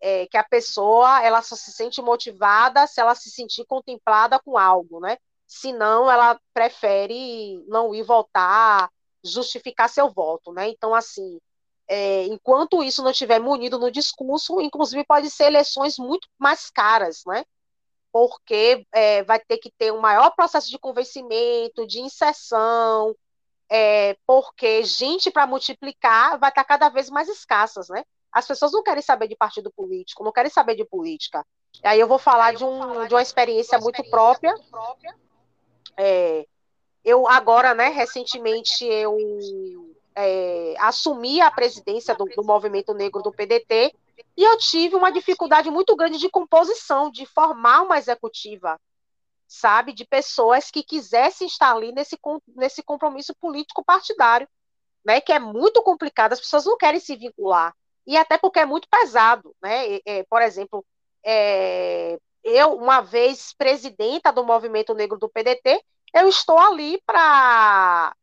é, que a pessoa ela só se sente motivada se ela se sentir contemplada com algo, né, senão ela prefere não ir votar, justificar seu voto, né? Então, assim, é, enquanto isso não estiver munido no discurso, inclusive pode ser eleições muito mais caras, né? Porque é, vai ter que ter um maior processo de convencimento, de inserção, é, porque gente para multiplicar vai estar cada vez mais escassas, né? As pessoas não querem saber de partido político, não querem saber de política. E aí eu vou falar, de, um, de uma experiência, muito própria. É, eu agora, né, recentemente eu é, assumi a presidência do, do movimento negro do PDT e eu tive uma dificuldade muito grande de composição, de formar uma executiva, sabe, de pessoas que quisessem estar ali nesse, nesse compromisso político partidário, né, que é muito complicado, as pessoas não querem se vincular, e até porque é muito pesado, né, é, por exemplo, é, eu, uma vez presidenta do movimento negro do PDT, eu estou ali para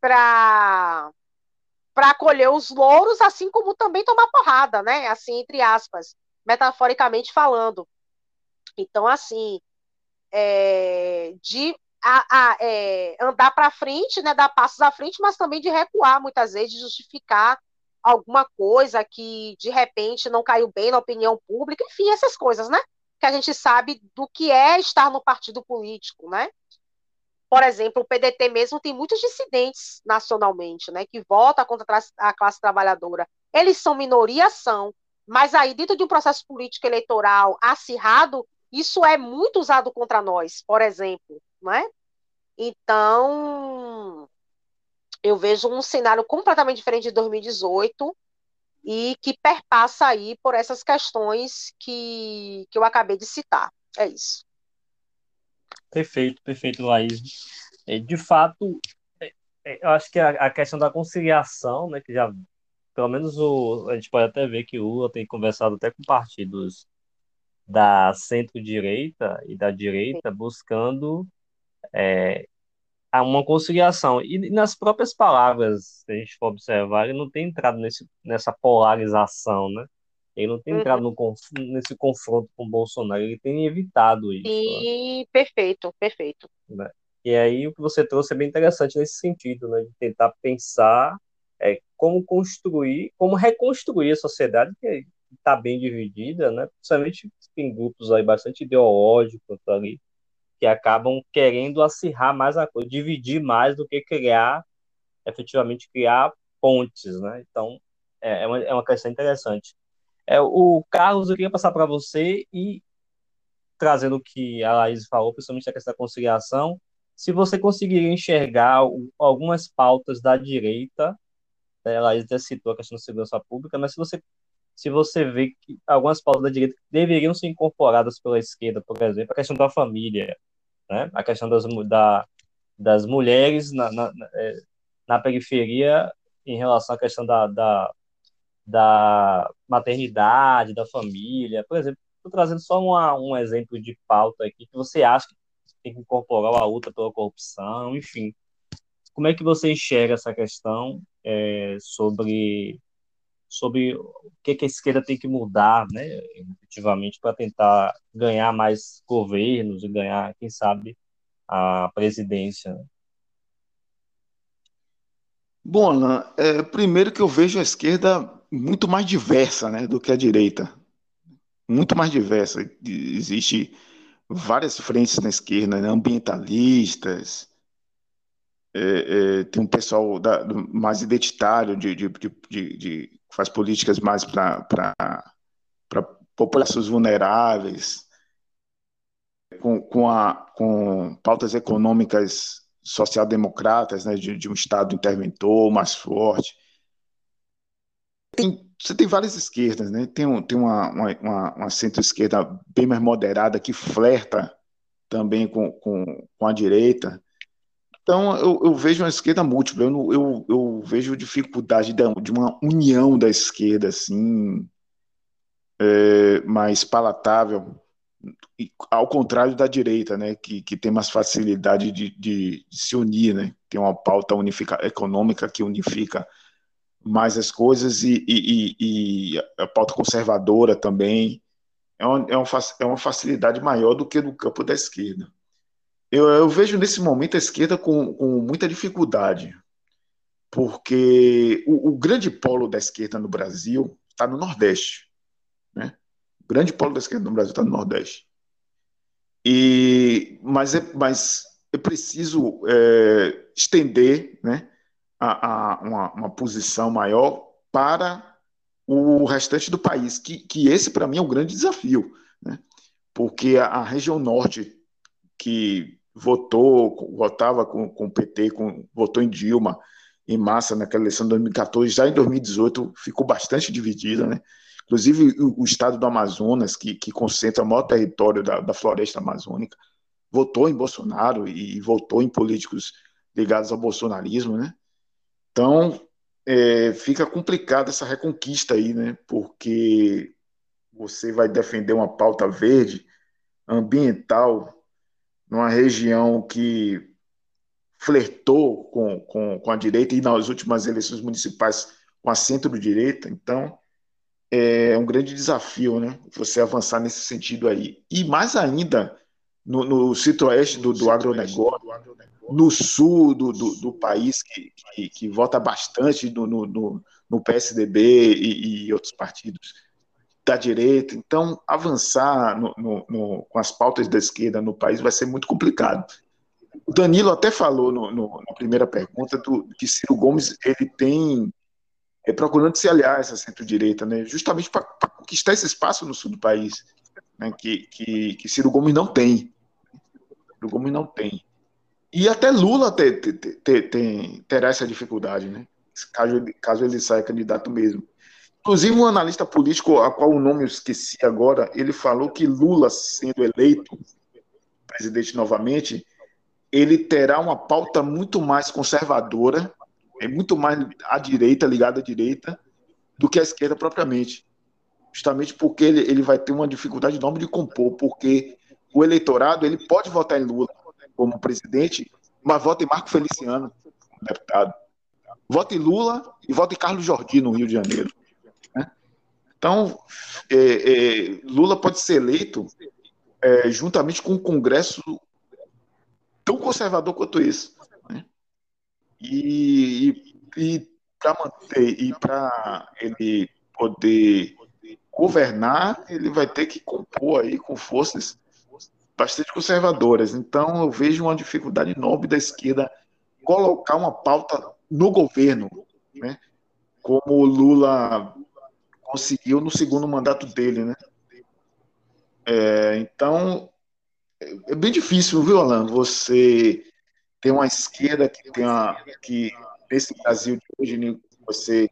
para para colher os louros, assim como também tomar porrada, né? Assim, entre aspas, metaforicamente falando. Então, assim, é, de a, a, é, andar para frente, né? Dar passos à frente, mas também de recuar, muitas vezes, de justificar alguma coisa que de repente não caiu bem na opinião pública, enfim, essas coisas, né? Que a gente sabe do que é estar no partido político, né? Por exemplo, o PDT mesmo tem muitos dissidentes nacionalmente, né, que votam contra a classe trabalhadora. Eles são minoria, são, mas aí dentro de um processo político eleitoral acirrado, isso é muito usado contra nós, por exemplo, né? Então, eu vejo um cenário completamente diferente de 2018 e que perpassa aí por essas questões que, que eu acabei de citar. É isso. Perfeito, perfeito, Laís. É, de fato, é, é, eu acho que a, questão da conciliação, né, que já, pelo menos o, a gente pode até ver que o Lula tem conversado até com partidos da centro-direita e da direita, buscando é, uma conciliação. E nas próprias palavras, se a gente for observar, ele não tem entrado nesse, nessa polarização, né? Ele não tem entrado uhum. no, nesse confronto com o Bolsonaro, ele tem evitado isso. Sim, né? perfeito, perfeito. Né? E aí o que você trouxe é bem interessante nesse sentido, né? De tentar pensar é, como construir, como reconstruir a sociedade que está bem dividida, né? Principalmente tem grupos aí bastante ideológicos ali, que acabam querendo acirrar mais a coisa, dividir mais do que criar, efetivamente criar pontes, né? Então, é, é uma, é uma questão interessante. É, o Carlos, eu queria passar para você e trazendo o que a Laís falou, principalmente a questão da conciliação, se você conseguiria enxergar algumas pautas da direita, né, a Laís até citou a questão da segurança pública, mas se você, se você vê que algumas pautas da direita deveriam ser incorporadas pela esquerda, por exemplo, a questão da família, né, a questão das, da, das mulheres na, na, é, na periferia em relação à questão da, da da maternidade, da família. Por exemplo, estou trazendo só uma, um exemplo de pauta aqui que você acha que tem que incorporar a luta pela corrupção, enfim. Como é que você enxerga essa questão é, sobre sobre o que, que a esquerda tem que mudar, né, efetivamente, para tentar ganhar mais governos e ganhar, quem sabe, a presidência? Né? Bom, Alan, é, primeiro que eu vejo a esquerda muito mais diversa né, do que a direita. Muito mais diversa. Existe várias frentes na esquerda, né, ambientalistas, é, é, tem um pessoal da, mais identitário, de, de, de, de faz políticas mais para populações vulneráveis, com, com, a, com pautas econômicas social-democratas, né, de, de um Estado interventor mais forte tem, você tem várias esquerdas, né? Tem, um, tem uma, uma, uma centro-esquerda bem mais moderada que flerta também com, com, com a direita. Então, eu, eu, vejo uma esquerda múltipla, eu, eu, eu vejo dificuldade de, de, uma união da esquerda, assim, é, mais palatável, ao contrário da direita, né, que, que tem mais facilidade de, de, de se unir, né, tem uma pauta unifica, econômica que unifica mais as coisas e, e, e, a pauta conservadora também é uma, é, uma, é uma facilidade maior do que no campo da esquerda. eu, eu vejo nesse momento a esquerda com, com muita dificuldade, porque o, o, grande polo da esquerda no Brasil está no Nordeste. Né? O grande polo da esquerda no Brasil está no Nordeste. E, mas, é, mas é preciso é, estender né, a, a uma, uma, posição maior para o restante do país, que, que esse, para mim, é um grande desafio. Né? Porque a, a região norte, que votou, votava com, com o PT, com, votou em Dilma em massa naquela eleição de 2014, já em 2018 ficou bastante dividida, né? Inclusive o, o estado do Amazonas, que, que concentra o maior território da, da floresta amazônica, votou em Bolsonaro e, e votou em políticos ligados ao bolsonarismo, né? Então, é, fica complicada essa reconquista aí, né? Porque você vai defender uma pauta verde, ambiental, numa região que flertou com, com, com a direita e nas últimas eleições municipais com a centro-direita. Então, é um grande desafio, né? Você avançar nesse sentido aí. E mais ainda, no, no centro-oeste do, do agronegócio, no sul do, do, do país, que, que, que, vota bastante no, no, no PSDB e, e outros partidos da direita. Então, avançar no, no, com as pautas da esquerda no país vai ser muito complicado. O Danilo até falou na primeira pergunta do, que Ciro Gomes ele tem é, procurando se aliar a essa centro-direita, né, justamente para conquistar esse espaço no sul do país, né, que, que, que Ciro Gomes não tem. Ciro Gomes não tem. E até Lula te, te, te, te, terá essa dificuldade, né, caso, caso ele saia candidato mesmo. Inclusive, um analista político, a qual o nome eu esqueci agora, ele falou que Lula, sendo eleito presidente novamente, ele terá uma pauta muito mais conservadora, é muito mais à direita, ligada à direita, do que à esquerda propriamente. Justamente porque ele, ele vai ter uma dificuldade enorme de compor, porque o eleitorado ele pode votar em Lula como presidente, mas vota em Marco Feliciano deputado. Vota em Lula e vota em Carlos Jordi no Rio de Janeiro. Então, é, é, Lula pode ser eleito é, juntamente com um Congresso tão conservador quanto esse. Né? E, e, e para manter e para ele poder governar, ele vai ter que compor aí com forças bastante conservadoras. Então, eu vejo uma dificuldade enorme da esquerda colocar uma pauta no governo, né? Como o Lula conseguiu no segundo mandato dele, né? É, então, é bem difícil, viu, Alan? Você ter uma esquerda que tem uma, que nesse Brasil de hoje você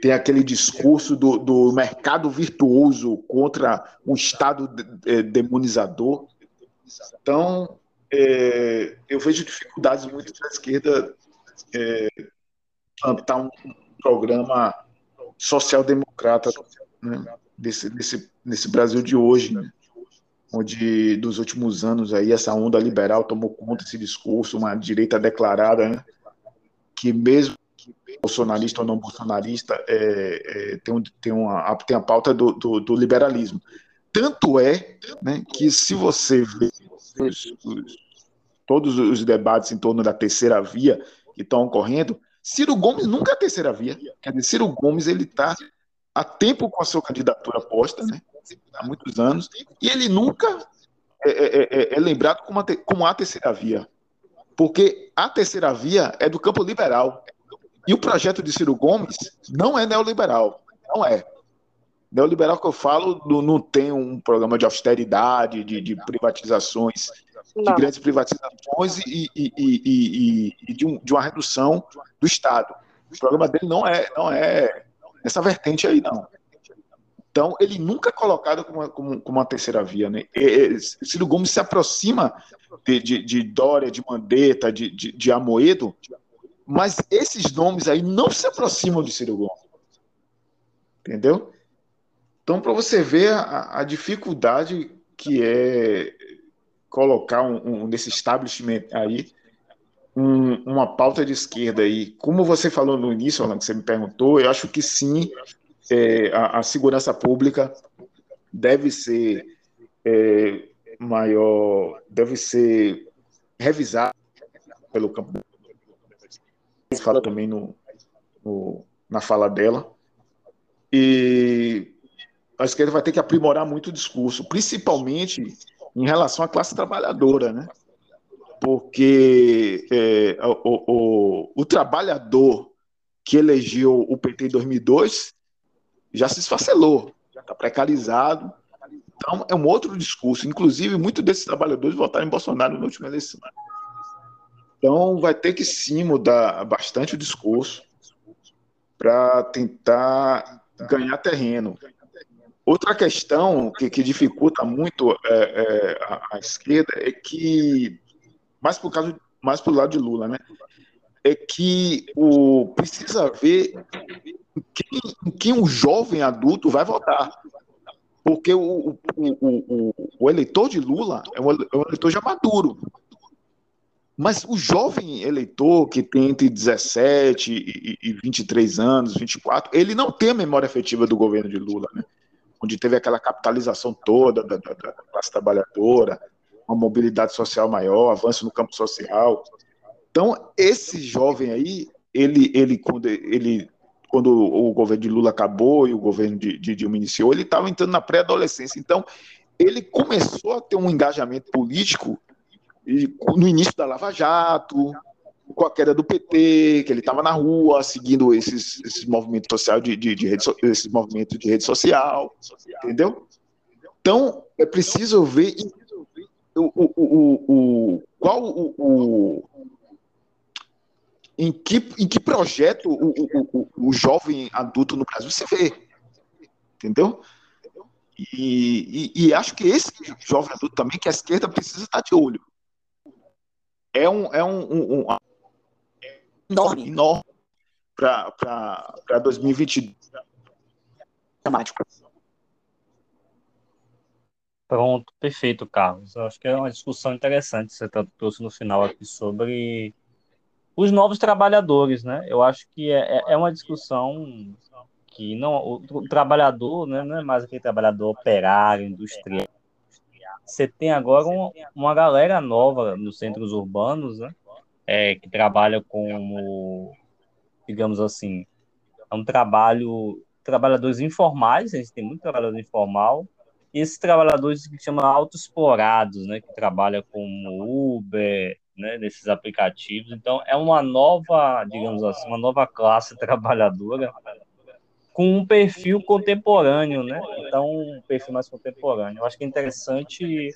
tem aquele discurso do, do mercado virtuoso contra um Estado é, demonizador. Então, é, eu vejo dificuldades muito da esquerda é, plantar um programa social-democrata né, desse, desse Brasil de hoje, né, onde dos últimos anos aí essa onda liberal tomou conta desse discurso, uma direita declarada, né, que mesmo bolsonarista ou não bolsonarista é, é, tem, um, tem, uma, tem a pauta do, do, do liberalismo. Tanto é né, que se você vê os, os, todos os debates em torno da terceira via que estão ocorrendo, Ciro Gomes nunca é a terceira via. Quer dizer, Ciro Gomes ele está há tempo com a sua candidatura posta, né? há muitos anos, e ele nunca é, é, é, é lembrado como a, como a terceira via. Porque a terceira via é do campo liberal. E o projeto de Ciro Gomes não é neoliberal. Não é. Neoliberal que eu falo não tem um programa de austeridade, de, de privatizações de grandes privatizações e, e, e, e de, um, de, uma redução do Estado. O programa dele não é, não é essa vertente aí, não. Então, ele nunca é colocado como, uma, como, como uma terceira via. Né? Ciro Gomes se aproxima de, de, de Dória, de Mandetta, de, de, de Amoedo, mas esses nomes aí não se aproximam de Ciro Gomes. Entendeu? Então, para você ver a, a dificuldade que é colocar um, um nesse establishment aí um, uma pauta de esquerda aí. Como você falou no início, Orlando, que você me perguntou, eu acho que sim, é, a, a, segurança pública deve ser é, maior, deve ser revisar pelo campo. Fala também no, no, na fala dela. E a esquerda vai ter que aprimorar muito o discurso, principalmente em relação à classe trabalhadora, né? Porque é, o, o, o, trabalhador que elegeu o PT em 2002 já se esfacelou, já está precarizado. Então, é um outro discurso. Inclusive, muitos desses trabalhadores votaram em Bolsonaro na última eleição. Então, vai ter que sim mudar bastante o discurso para tentar ganhar terreno. Outra questão que, que dificulta muito é, é, a, a, esquerda é que, mais por causa, mais pro lado de Lula, né? É que o precisa ver em quem, em quem um jovem adulto vai votar. Porque o, o, o, o, eleitor de Lula é um, é um eleitor já maduro. Mas o jovem eleitor que tem entre 17 e, e 23 anos, 24, ele não tem a memória efetiva do governo de Lula, né? onde teve aquela capitalização toda da, da, da classe trabalhadora, uma mobilidade social maior, avanço no campo social. Então, esse jovem aí, ele, ele, quando, ele, quando o governo de Lula acabou e o governo de, de Dilma iniciou, ele estava entrando na pré-adolescência. Então, ele começou a ter um engajamento político no início da Lava Jato, com a queda do PT, que ele estava na rua seguindo esses, esses movimentos sociais de, de, de rede, esses movimentos de rede social, entendeu? Então é preciso ver o, o, o, o qual o, o, em que em que projeto o, o, o, jovem adulto no Brasil se vê, entendeu? E, e, e acho que esse jovem adulto também que a esquerda precisa estar de olho é um, é um, um, um enorme, enorme para 2022. Dramático. Pronto, perfeito, Carlos. Eu acho que é uma discussão interessante que você trouxe no final aqui sobre os novos trabalhadores, né? Eu acho que é, é, é uma discussão que não o, o trabalhador né, não é mais aquele trabalhador operário, industrial. Você tem agora um, uma galera nova nos centros urbanos, né? é, que trabalha como, digamos assim, é um trabalho, trabalhadores informais, a gente tem muito trabalhador informal, e esses trabalhadores que chama autoexplorados, né, que trabalha como Uber, né, nesses aplicativos. Então, é uma nova, digamos assim, uma nova classe trabalhadora com um perfil contemporâneo, né? Então, um perfil mais contemporâneo. Eu acho que é interessante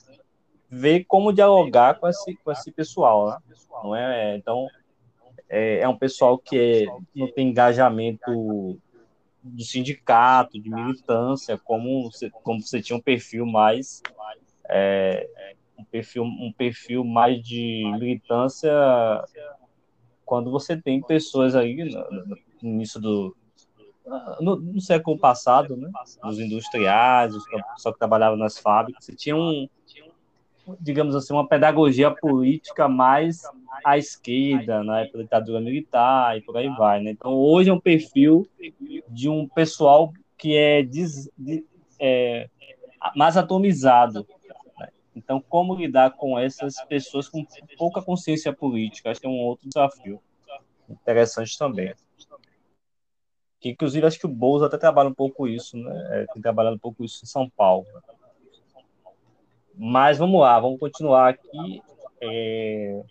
ver como dialogar com esse, com esse pessoal, né? Não é? Então, é, é um pessoal que é, não tem engajamento de sindicato, de militância, como você, como você tinha um perfil mais é, um perfil um perfil mais de militância quando você tem pessoas aí no, no início do no, no, século passado, né, os industriais, os que trabalhavam nas fábricas, você tinha um, digamos assim, uma pedagogia política mais à esquerda, na época da ditadura militar e por aí vai. Né? Então, hoje é um perfil de um pessoal que é, des, de, é mais atomizado. Né? Então, como lidar com essas pessoas com pouca consciência política? Acho que é um outro desafio interessante também. Que, inclusive, acho que o Bolsa até trabalha um pouco isso, né? É, tem trabalhado um pouco isso em São Paulo. Mas vamos lá, vamos continuar aqui. É...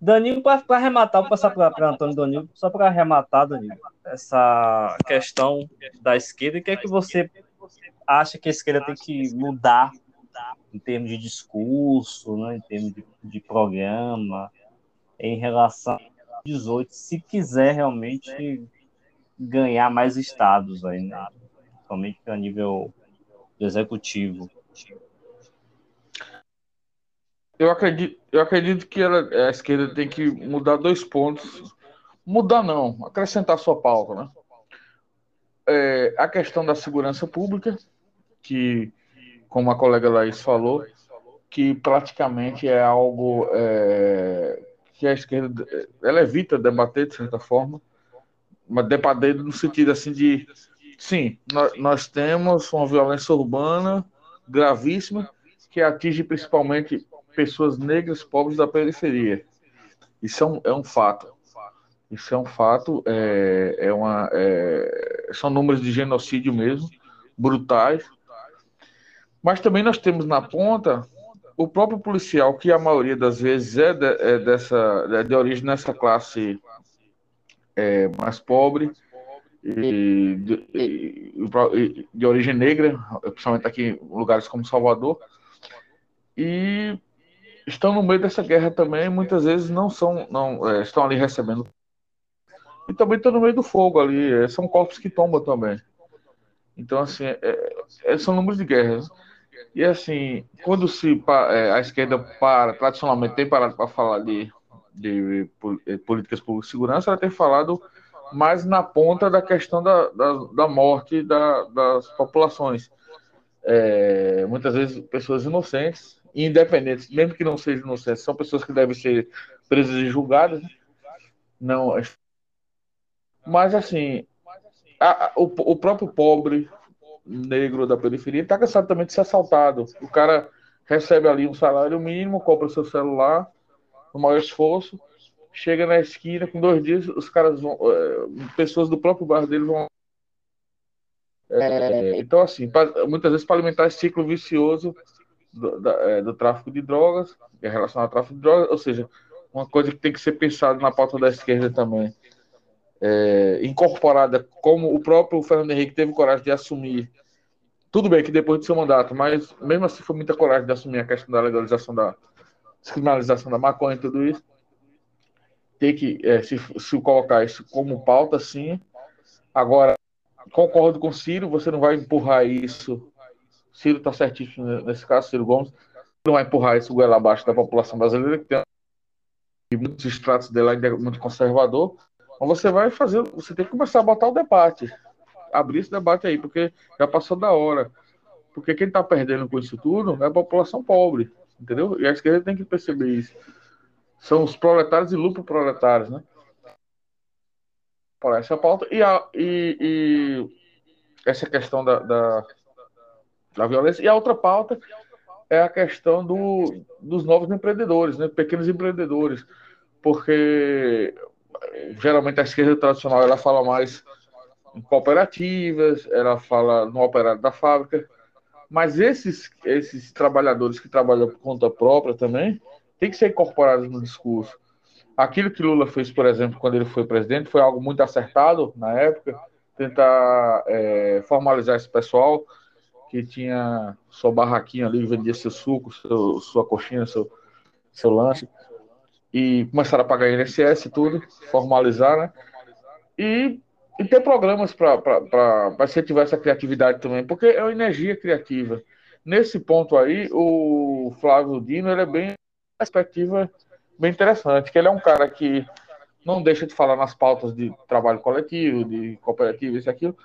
Danilo, para arrematar, vou passar para Antônio Danilo, só para arrematar, Danilo, essa questão da esquerda, o que é que você acha que a esquerda tem que mudar em termos de discurso, né, em termos de, de programa, em relação a 18, se quiser realmente ganhar mais estados aí, né? Somente a nível executivo eu acredito, eu acredito que ela, a esquerda tem que mudar dois pontos. Mudar não, acrescentar sua pauta, né? É, a questão da segurança pública, que, como a colega Laís falou, que praticamente é algo é, que a esquerda ela evita debater de certa forma, mas debater no sentido assim de sim, nós, nós temos uma violência urbana gravíssima que atinge principalmente pessoas negras pobres da periferia. Isso é um, é um fato. Isso é um fato, é, é uma, é, são números de genocídio mesmo, brutais. Mas também nós temos na ponta o próprio policial, que a maioria das vezes é, de, é dessa, é de origem nessa classe é, mais pobre, e de, e, de origem negra, principalmente aqui em lugares como Salvador, e estão no meio dessa guerra também, muitas vezes não são, não é, estão ali recebendo e também estão no meio do fogo ali, é, são corpos que tombam também. Então assim, é, é, são números de guerra. Né? E assim, quando se é, a esquerda para, tradicionalmente tem parado para falar de, de, de políticas de segurança, ela tem falado mais na ponta da questão da, da, da morte da, das populações. É, muitas vezes pessoas inocentes, independentes, mesmo que não sejam inocentes, são pessoas que devem ser presas e julgadas. Né? Não, mas assim, a, o, o próprio pobre negro da periferia está cansado também de ser assaltado. O cara recebe ali um salário mínimo, compra seu celular, no maior esforço, chega na esquina, com dois dias, os caras vão. É, pessoas do próprio bairro dele vão. É, então, assim, muitas vezes para alimentar esse ciclo vicioso do, da, é, do tráfico de drogas, é relacionado ao tráfico de drogas, ou seja, uma coisa que tem que ser pensada na pauta da esquerda também. É, incorporada, como o próprio Fernando Henrique teve coragem de assumir. Tudo bem que depois do seu mandato, mas mesmo assim foi muita coragem de assumir a questão da legalização da descriminalização da maconha e tudo isso ter que é, se, se colocar isso como pauta, sim. Agora, concordo com o Ciro, você não vai empurrar isso. Ciro está certíssimo nesse caso, Ciro Gomes, não vai empurrar isso goela abaixo da população brasileira, que tem muitos estratos dela ainda é muito conservador. Mas você vai fazer, você tem que começar a botar o debate, abrir esse debate aí, porque já passou da hora. Porque quem está perdendo com isso tudo é a população pobre, entendeu? E a esquerda tem que perceber isso são os proletários e lupo proletários, né? Por essa pauta. E, a, e, e essa questão da, da, da, violência. E a outra pauta é a questão do, dos novos empreendedores, né? Pequenos empreendedores. Porque geralmente a esquerda tradicional ela fala mais em cooperativas, ela fala no operário da fábrica, mas esses, esses trabalhadores que trabalham por conta própria também, tem que ser incorporado no discurso. Aquilo que Lula fez, por exemplo, quando ele foi presidente, foi algo muito acertado na época, tentar é, formalizar esse pessoal que tinha sua barraquinha ali, vendia seu suco, seu, sua coxinha, seu, seu lanche, e começaram a pagar INSS e tudo, formalizar, né? E, e ter programas para incentivar essa criatividade também, porque é uma energia criativa. Nesse ponto aí, o Flávio Dino ele é bem perspectiva bem interessante, que ele é um cara que não deixa de falar nas pautas de trabalho coletivo, de cooperativa, isso e aquilo,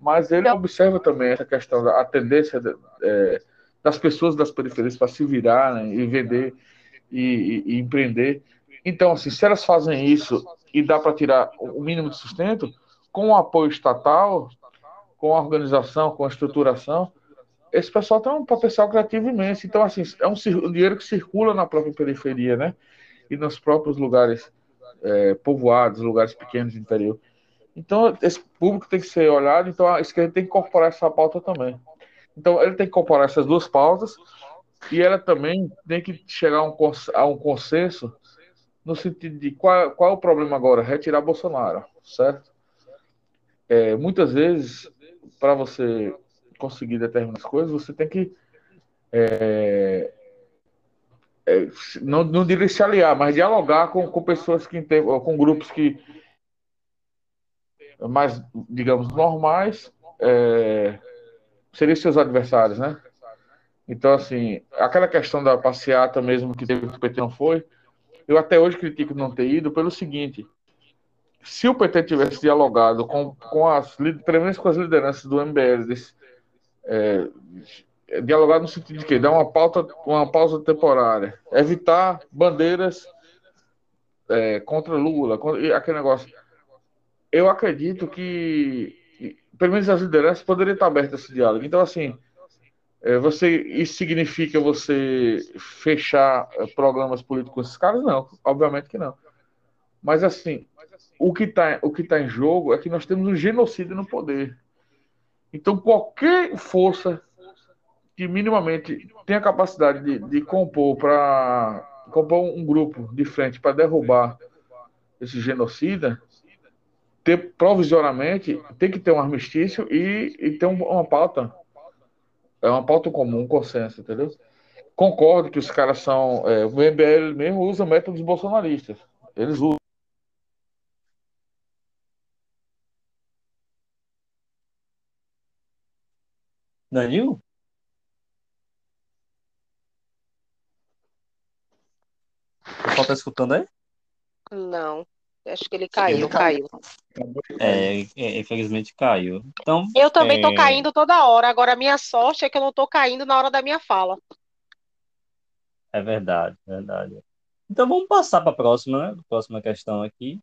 mas ele observa também essa questão da tendência de, é, das pessoas das periferias para se virar e vender e, e, e, empreender. Então, assim, se elas fazem isso e dá para tirar o mínimo de sustento, com o apoio estatal, com a organização, com a estruturação, esse pessoal tem um potencial criativo imenso. Então, assim, é um, dinheiro que circula na própria periferia, né? E nos próprios lugares é, povoados, lugares pequenos do interior. Então, esse público tem que ser olhado, então a esquerda tem que incorporar essa pauta também. Então, ele tem que incorporar essas duas pautas e ela também tem que chegar a um, a um consenso no sentido de qual, qual é o problema agora? Retirar Bolsonaro, certo? É, muitas vezes, para você conseguir determinadas coisas, você tem que é, é, não, não diria se aliar, mas dialogar com, com pessoas que tem, com grupos que mais, digamos, normais, é, seriam seus adversários, né? Então, assim, aquela questão da passeata mesmo que teve o PT não foi, eu até hoje critico não ter ido pelo seguinte: se o PT tivesse dialogado com, com as, pelo menos com as lideranças do MBL, desse, é, dialogar no sentido de que dar uma pauta, uma pausa temporária, evitar bandeiras é, contra Lula, contra, aquele negócio. Eu acredito que, pelo menos as lideranças poderiam estar abertas esse diálogo. Então, assim, É, você, isso significa você fechar é, programas políticos com esses caras? Não, obviamente que não. Mas assim, o que está o que tá em jogo é que nós temos um genocídio no poder. Então, qualquer força que minimamente tenha capacidade de, de compor para compor um grupo de frente para derrubar esse genocida, ter provisoriamente tem que ter um armistício e, e ter uma pauta é uma pauta comum, um consenso, entendeu? Concordo que os caras são. É, o MBL mesmo usa métodos bolsonaristas. Eles usam. Danilo? O pessoal tá escutando aí? Não. Acho que ele caiu, ele caiu. É, é, infelizmente caiu. Então, eu também é... tô caindo toda hora. Agora, a minha sorte é que eu não tô caindo na hora da minha fala. É verdade, verdade. Então vamos passar para a próxima, né? Próxima questão aqui.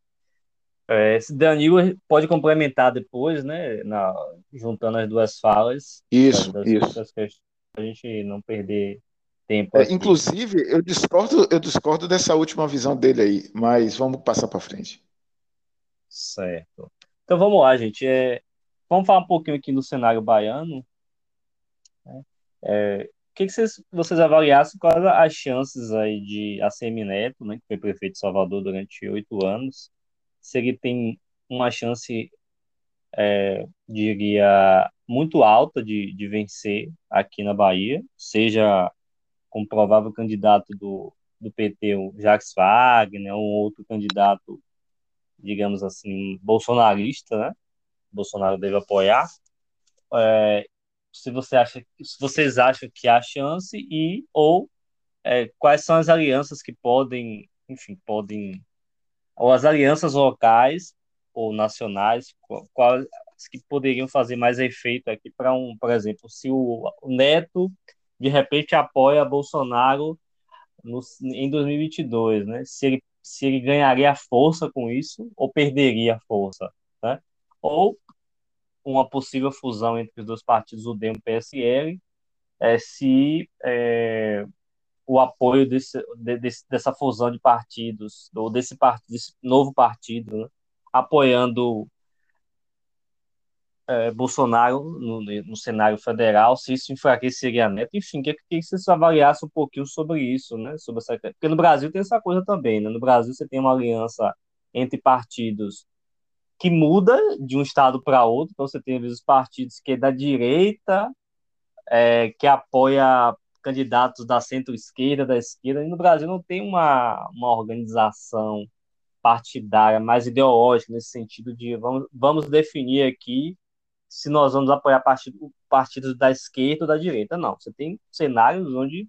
É, se Danilo pode complementar depois, né? Na, juntando as duas falas. Isso, das, isso. Das questões, a gente não perder tempo. É, inclusive, eu discordo, eu discordo dessa última visão dele aí, mas vamos passar para frente. Certo. Então vamos lá, gente. É, vamos falar um pouquinho aqui do cenário baiano. Né? É, o que, que vocês, vocês avaliassem quais as chances aí de ACM Neto, né, que foi prefeito de Salvador durante oito anos, se ele tem uma chance, é, diria, muito alta de, de vencer aqui na Bahia, seja como provável candidato do, do PT, o Jacques Wagner, um outro candidato, digamos assim, bolsonarista, né? Bolsonaro deve apoiar. É, se você acha, se vocês acham que há chance e ou é, quais são as alianças que podem, enfim, podem ou as alianças locais ou nacionais, quais que poderiam fazer mais efeito aqui para um, por exemplo, se o, Neto de repente apoia Bolsonaro no, em 2022, né? Se ele, se ele ganharia força com isso ou perderia força, né? Ou uma possível fusão entre os dois partidos, o DEM e o PSL, é, se é, o apoio desse, desse, dessa fusão de partidos, ou desse, partido, desse novo partido, né? apoiando é, Bolsonaro no, no, cenário federal, se isso enfraqueceria a Neto, enfim, que, que vocês avaliassem um pouquinho sobre isso, né? Sobre essa, porque no Brasil tem essa coisa também, né? No Brasil você tem uma aliança entre partidos que muda de um estado para outro, então você tem às vezes partidos que é da direita, é, que apoia candidatos da centro-esquerda, da esquerda, e no Brasil não tem uma, uma organização partidária mais ideológica nesse sentido de vamos, vamos definir aqui se nós vamos apoiar partido, partidos da esquerda ou da direita. Não, você tem cenários onde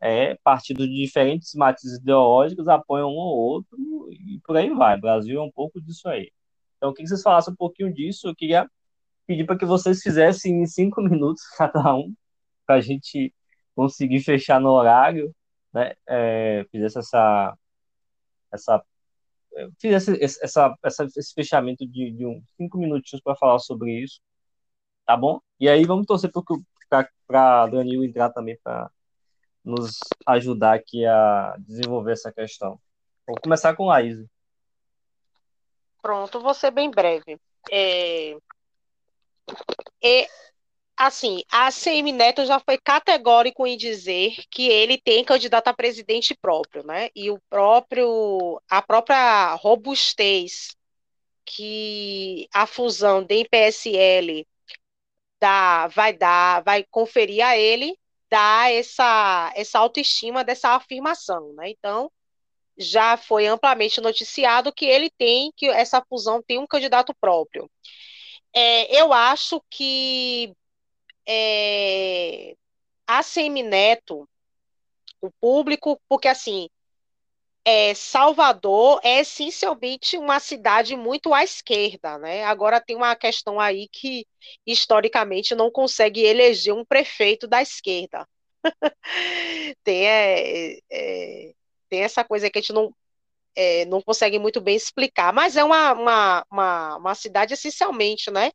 é, partidos de diferentes matizes ideológicos apoiam um ou outro e por aí vai. O Brasil é um pouco disso aí. Então, eu queria que vocês falassem um pouquinho disso. Eu queria pedir para que vocês fizessem em cinco minutos cada um, para a gente conseguir fechar no horário, né? É, fizesse essa, essa fiz esse, essa, essa, esse fechamento de, de um, cinco minutinhos para falar sobre isso, tá bom? E aí vamos torcer para Danilo entrar também para nos ajudar aqui a desenvolver essa questão. Vou começar com a Isa. Pronto, vou ser bem breve. É, é, assim, a ACM Neto já foi categórico em dizer que ele tem candidato a presidente próprio, né? E o próprio, a própria robustez que a fusão DEM PSL dá, vai dar, vai conferir a ele, dá essa, essa autoestima dessa afirmação, né? Então, já foi amplamente noticiado que ele tem, que essa fusão tem um candidato próprio. É, eu acho que é, a Semineto, o público, porque assim, é, Salvador é essencialmente uma cidade muito à esquerda, né? Agora tem uma questão aí que historicamente não consegue eleger um prefeito da esquerda. tem, é, é, tem essa coisa que a gente não, é, não consegue muito bem explicar, mas é uma, uma, uma, uma cidade essencialmente, né?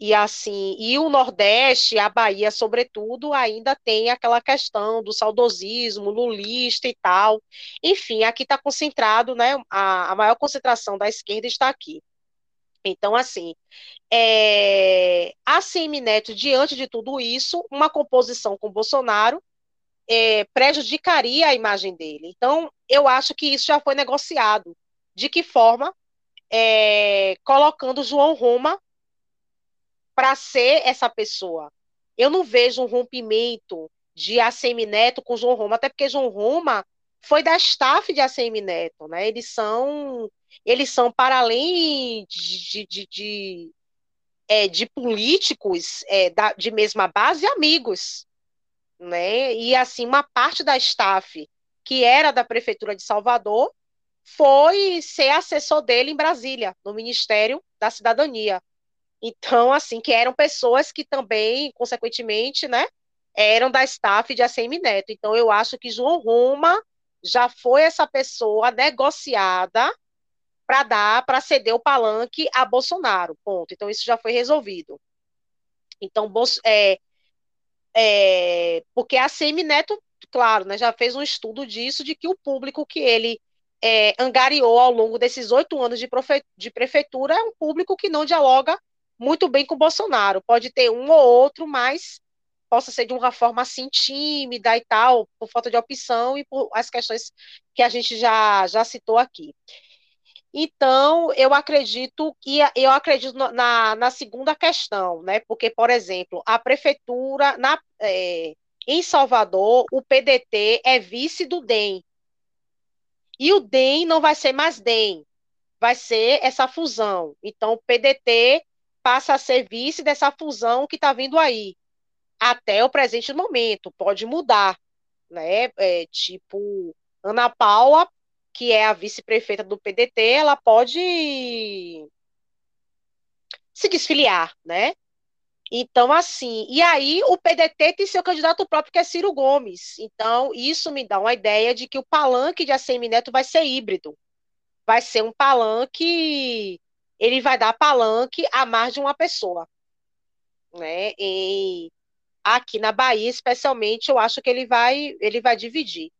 E assim, e o Nordeste, a Bahia, sobretudo, ainda tem aquela questão do saudosismo, lulista e tal. Enfim, aqui está concentrado, né? A, a maior concentração da esquerda está aqui. Então, assim, é, a Semineto, diante de tudo isso, uma composição com Bolsonaro é, prejudicaria a imagem dele. Então, eu acho que isso já foi negociado. De que forma? É, colocando João Roma para ser essa pessoa. Eu não vejo um rompimento de ACM Neto com João Roma, até porque João Roma foi da staff de ACM Neto, né? Eles são, eles são para além de, de, de, é, de políticos é, da, de mesma base, amigos, né? E assim, uma parte da staff que era da prefeitura de Salvador foi ser assessor dele em Brasília, no Ministério da Cidadania. Então, assim, que eram pessoas que também, consequentemente, né, eram da staff de ACM Neto. Então, eu acho que João Roma já foi essa pessoa negociada para dar, para ceder o palanque a Bolsonaro, ponto. Então, isso já foi resolvido. Então, é, é, porque a ACM Neto, claro, né, já fez um estudo disso, de que o público que ele é, angariou ao longo desses oito anos de, de prefeitura é um público que não dialoga muito bem com o Bolsonaro. Pode ter um ou outro, mas possa ser de uma forma assim tímida e tal, por falta de opção e por as questões que a gente já, já citou aqui. Então, eu acredito que eu acredito na, na segunda questão, né? Porque, por exemplo, a prefeitura na, é, em Salvador, o PDT é vice do DEM. E o DEM não vai ser mais DEM, vai ser essa fusão. Então, o PDT passa a ser vice dessa fusão que está vindo aí. Até o presente momento, pode mudar, né? É, tipo, Ana Paula, que é a vice-prefeita do PDT, ela pode se desfiliar, né? Então, assim, e aí o PDT tem seu candidato próprio, que é Ciro Gomes. Então, isso me dá uma ideia de que o palanque de ACM Neto vai ser híbrido. Vai ser um palanque ele vai dar palanque a mais de uma pessoa. Né? E aqui na Bahia, especialmente, eu acho que ele vai, ele vai dividir.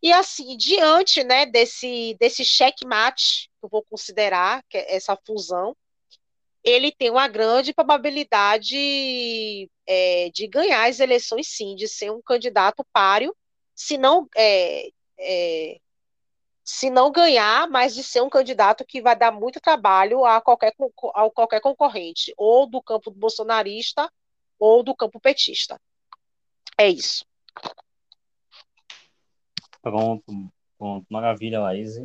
E assim, diante né, desse, desse checkmate, que eu vou considerar, que é essa fusão, ele tem uma grande probabilidade é, de ganhar as eleições, sim, de ser um candidato páreo, se não é, é, se não ganhar, mas de ser um candidato que vai dar muito trabalho a qualquer, a qualquer concorrente, ou do campo bolsonarista ou do campo petista. É isso. Pronto, pronto, maravilha, Laís.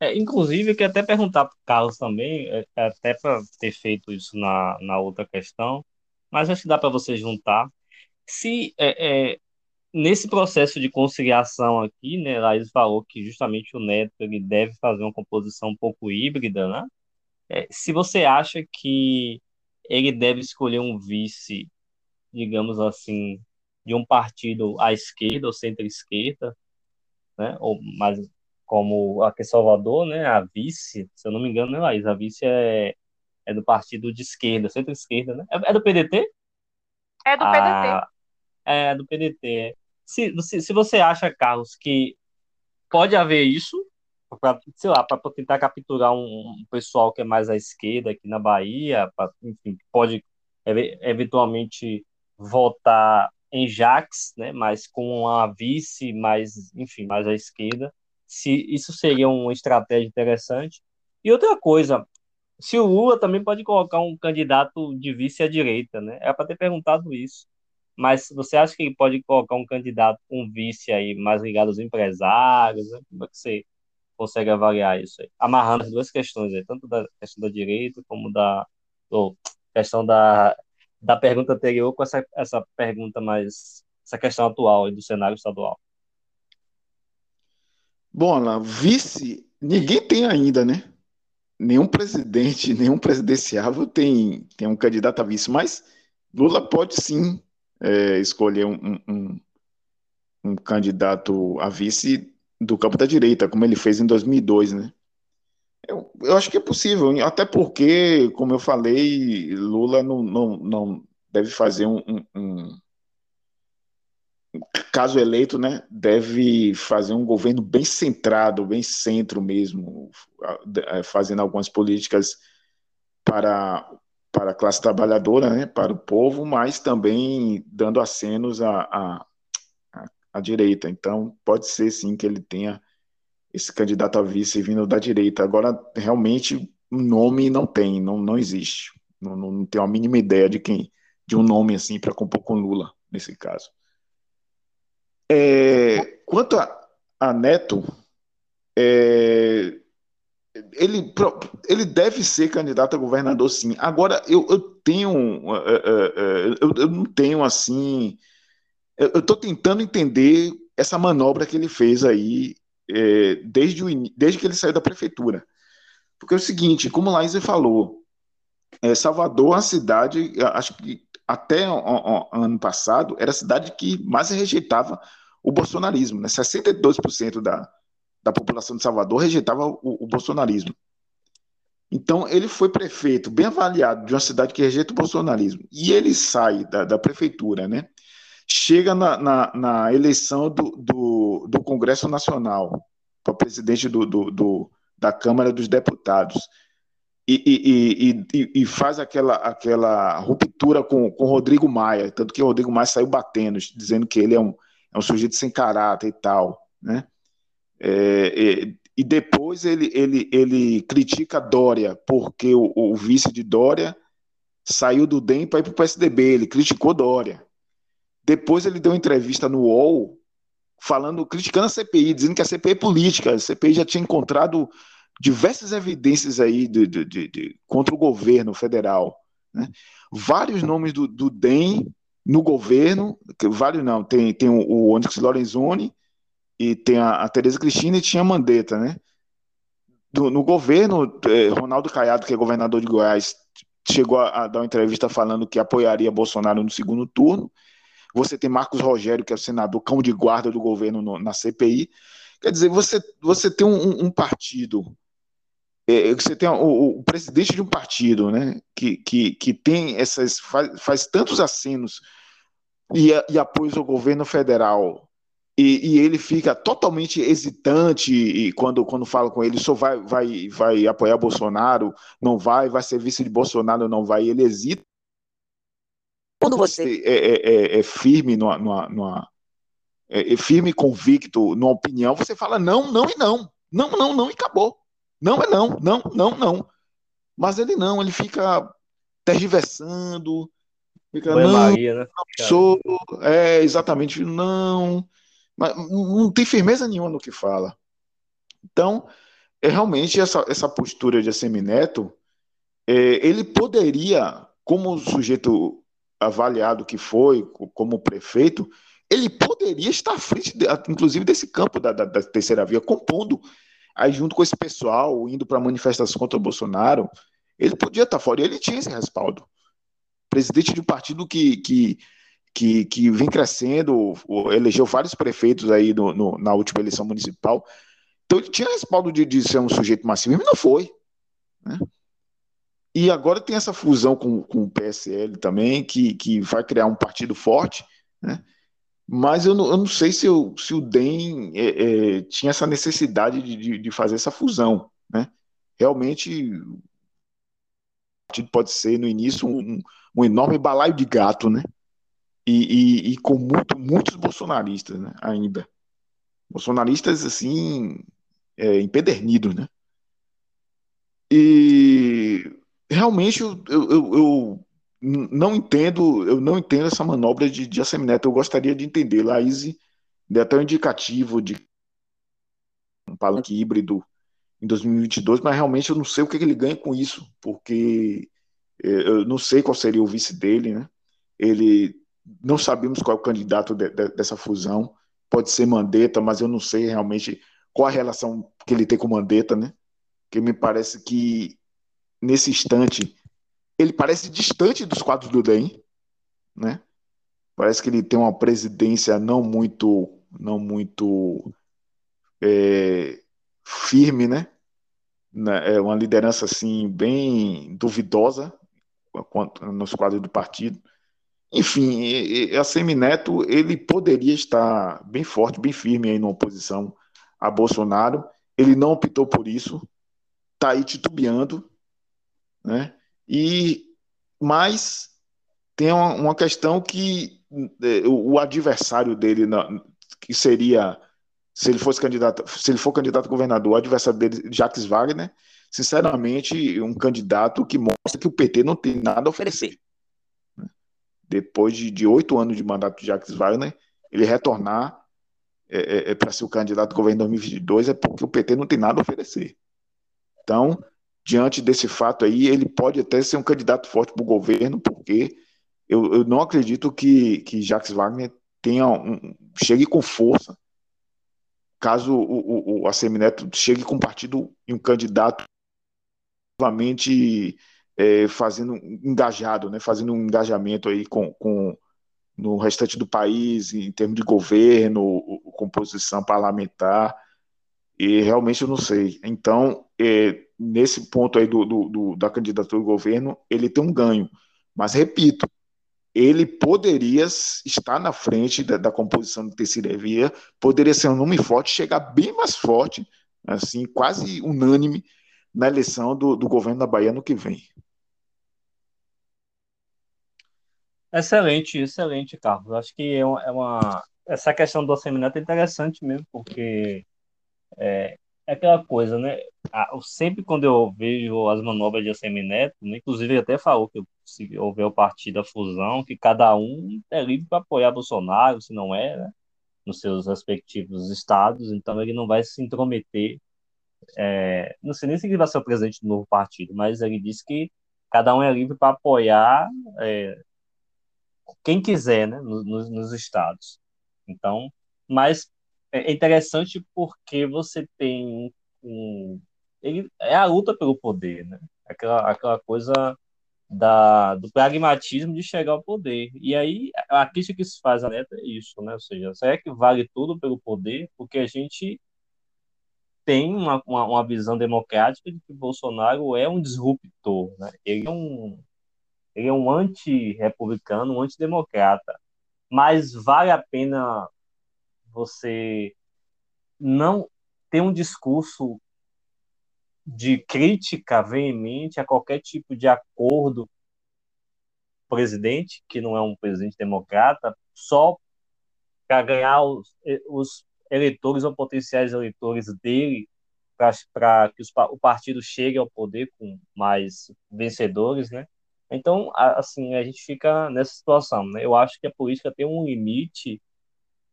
É, inclusive, eu queria até perguntar para o Carlos também, é, é até para ter feito isso na, na outra questão, mas acho que dá para você juntar. Se é, é, nesse processo de conciliação aqui, né, Laís falou que justamente o Neto ele deve fazer uma composição um pouco híbrida, né? É, se você acha que ele deve escolher um vice, digamos assim, de um partido à esquerda ou centro-esquerda, né? Ou mais como aqui em Salvador, né? A vice, se eu não me engano, né, Laís? A vice é, é do partido de esquerda, centro-esquerda, né? É, é, do PDT? É do PDT. Ah, é do PDT se, se, se você acha, Carlos, que pode haver isso, pra, sei lá, para tentar capturar um, um, pessoal que é mais à esquerda aqui na Bahia, pra, enfim, pode eventualmente votar em Jax, né, mas com uma vice mais, enfim, mais à esquerda, se isso seria uma estratégia interessante. E outra coisa, se o Lula também pode colocar um candidato de vice à direita, né? Era para ter perguntado isso. Mas você acha que pode colocar um candidato com vice aí mais ligado aos empresários? Né? Como é que você consegue avaliar isso aí? Amarrando as duas questões aí, tanto da questão da direita como da ou, questão da, da pergunta anterior com essa, essa pergunta mais essa questão atual do cenário estadual. Bom, lá, vice, ninguém tem ainda, né? Nenhum presidente, nenhum presidenciável tem, tem um candidato a vice, mas Lula pode sim é, escolher um, um, um, candidato a vice do campo da direita, como ele fez em 2002, né? Eu, eu acho que é possível, até porque, como eu falei, Lula não, não, não deve fazer um, um, um caso eleito, né, deve fazer um governo bem centrado, bem centro mesmo, fazendo algumas políticas para, para a classe trabalhadora, né, para o povo, mas também dando acenos à, à, à direita. Então, pode ser sim que ele tenha esse candidato a vice vindo da direita. Agora, realmente, um nome não tem, não, não existe. Não, não tenho a mínima ideia de quem, de um nome assim para compor com Lula, nesse caso. É, quanto a, a Neto, é, ele, ele deve ser candidato a governador, sim. Agora, eu, eu tenho. É, é, é, eu, eu não tenho assim. Eu estou tentando entender essa manobra que ele fez aí desde, o, desde que ele saiu da prefeitura. Porque é o seguinte, como Laís falou, é, Salvador é uma cidade, acho que até o, o, ano passado, era a cidade que mais rejeitava o bolsonarismo. Né? 62% da, da população de Salvador rejeitava o, o bolsonarismo. Então, ele foi prefeito, bem avaliado, de uma cidade que rejeita o bolsonarismo. E ele sai da, da prefeitura, né? chega na, na, na eleição do, do, do, Congresso Nacional para presidente do, do, da Câmara dos Deputados e, e, e, e, faz aquela, aquela ruptura com, com Rodrigo Maia, tanto que Rodrigo Maia saiu batendo, dizendo que ele é um, é um sujeito sem caráter e tal, né? É, é, e depois ele, ele, ele critica Dória, porque o, o vice de Dória saiu do DEM para ir para o PSDB, ele criticou Dória. Depois ele deu uma entrevista no UOL falando, criticando a CPI, dizendo que a CPI é política. A CPI já tinha encontrado diversas evidências aí de, de, de, de contra o governo federal. Né? Vários nomes do, do DEM no governo, vários não, tem, tem o, o Onyx Lorenzoni e tem a, a Tereza Cristina e tinha a Mandetta, né? Do, no governo, eh, Ronaldo Caiado, que é governador de Goiás, chegou a, a, dar uma entrevista falando que apoiaria Bolsonaro no segundo turno, você tem Marcos Rogério, que é o senador cão de guarda do governo no, na CPI. Quer dizer, você, você tem um, um partido, é, você tem o, o, presidente de um partido, né, que, que, que tem essas, faz, faz tantos acenos e, e apoios ao governo federal, e, e, ele fica totalmente hesitante e quando, quando fala com ele, só vai, vai, vai apoiar Bolsonaro, não vai, vai ser vice de Bolsonaro, não vai, ele hesita quando você é, é, é, é firme numa, numa, numa é, é, firme e convicto numa opinião, você fala não, não e não. Não, não, não e acabou. Não é não, não, não, não. Mas ele não, ele fica tergiversando, fica, não, Maria, né? não sou, é, exatamente, não, mas não tem firmeza nenhuma no que fala. Então, é realmente essa, essa postura de Assemineto, é, ele poderia, como sujeito avaliado que foi como prefeito, ele poderia estar à frente, de, inclusive, desse campo da, da, da, terceira via, compondo, aí junto com esse pessoal, indo para manifestações contra o Bolsonaro, ele podia estar fora, e ele tinha esse respaldo. Presidente de um partido que, que, que, que vem crescendo, elegeu vários prefeitos aí no, no, na última eleição municipal, então ele tinha respaldo de, de ser um sujeito massivo, e não foi. Né? E agora tem essa fusão com, com o PSL também, que, que vai criar um partido forte, né? Mas eu não, eu não sei se, eu, se o DEM é, é, tinha essa necessidade de, de, fazer essa fusão, né? Realmente, o partido pode ser, no início, um, um enorme balaio de gato, né? E, e, e com muito, muitos bolsonaristas né? ainda. Bolsonaristas, assim, é, empedernidos, né? E realmente eu, eu, eu, não entendo, eu não entendo essa manobra de, de Assemineto. Eu gostaria de entender. Laís deu até um indicativo de um palanque híbrido em 2022, mas realmente eu não sei o que ele ganha com isso, porque é, eu não sei qual seria o vice dele, né? Ele não sabemos qual é o candidato de, de, dessa fusão. Pode ser Mandetta, mas eu não sei realmente qual a relação que ele tem com Mandetta, né? Que me parece que nesse instante, ele parece distante dos quadros do DEM, né? Parece que ele tem uma presidência não muito, não muito é, firme, né? é uma liderança assim bem duvidosa nos quadros do partido. Enfim, a Semineto ele poderia estar bem forte, bem firme aí na oposição a Bolsonaro. Ele não optou por isso, está aí titubeando, né? E mas tem uma, uma questão que é, o, o adversário dele, que seria se ele fosse candidato, se ele for candidato a governador, o adversário dele, Jacques Wagner, sinceramente, um candidato que mostra que o PT não tem nada a oferecer. Depois de oito anos de mandato de Jacques Wagner, ele retornar é, é, é para ser o candidato a governo em 2022 é porque o PT não tem nada a oferecer. Então, diante desse fato aí, ele pode até ser um candidato forte para o governo, porque eu, eu, não acredito que, que Jacques Wagner tenha um, chegue com força caso o, o, a Semineto chegue com um partido e um candidato novamente é, fazendo engajado, né, fazendo um engajamento aí com, com no restante do país em termos de governo, composição parlamentar, e realmente eu não sei. Então, é, nesse ponto aí do, do, do, da candidatura do governo, ele tem um ganho. Mas, repito, ele poderia estar na frente da, da composição do terceira via, poderia ser um nome forte, chegar bem mais forte, assim, quase unânime na eleição do, do governo da Bahia no que vem. Excelente, excelente, Carlos. Acho que é uma, é essa questão do orçamento é interessante mesmo, porque é, é aquela coisa, né? Sempre quando eu vejo as manobras de Semineto, né? inclusive até falou que se houver o partido, a fusão, que cada um é livre para apoiar Bolsonaro, se não é, né? nos seus respectivos estados, então ele não vai se intrometer. É, não sei nem se ele vai ser o presidente do novo partido, mas ele disse que cada um é livre para apoiar é, quem quiser, né, nos, estados. Então, mas é interessante porque você tem um, ele é a luta pelo poder, né? Aquela, aquela coisa da, do pragmatismo de chegar ao poder. E aí a crítica que se faz a neta é isso, né? Ou seja, será que vale tudo pelo poder? Porque a gente tem uma, uma, uma visão democrática de que Bolsonaro é um disruptor, né? Ele é um ele é um anti-republicano, um antidemocrata. Mas vale a pena você não ter um discurso de crítica veemente a qualquer tipo de acordo presidente, que não é um presidente democrata, só para ganhar os, os, eleitores ou potenciais eleitores dele, para que os, o partido chegue ao poder com mais vencedores, né? Então, assim, a gente fica nessa situação, né? Eu acho que a política tem um limite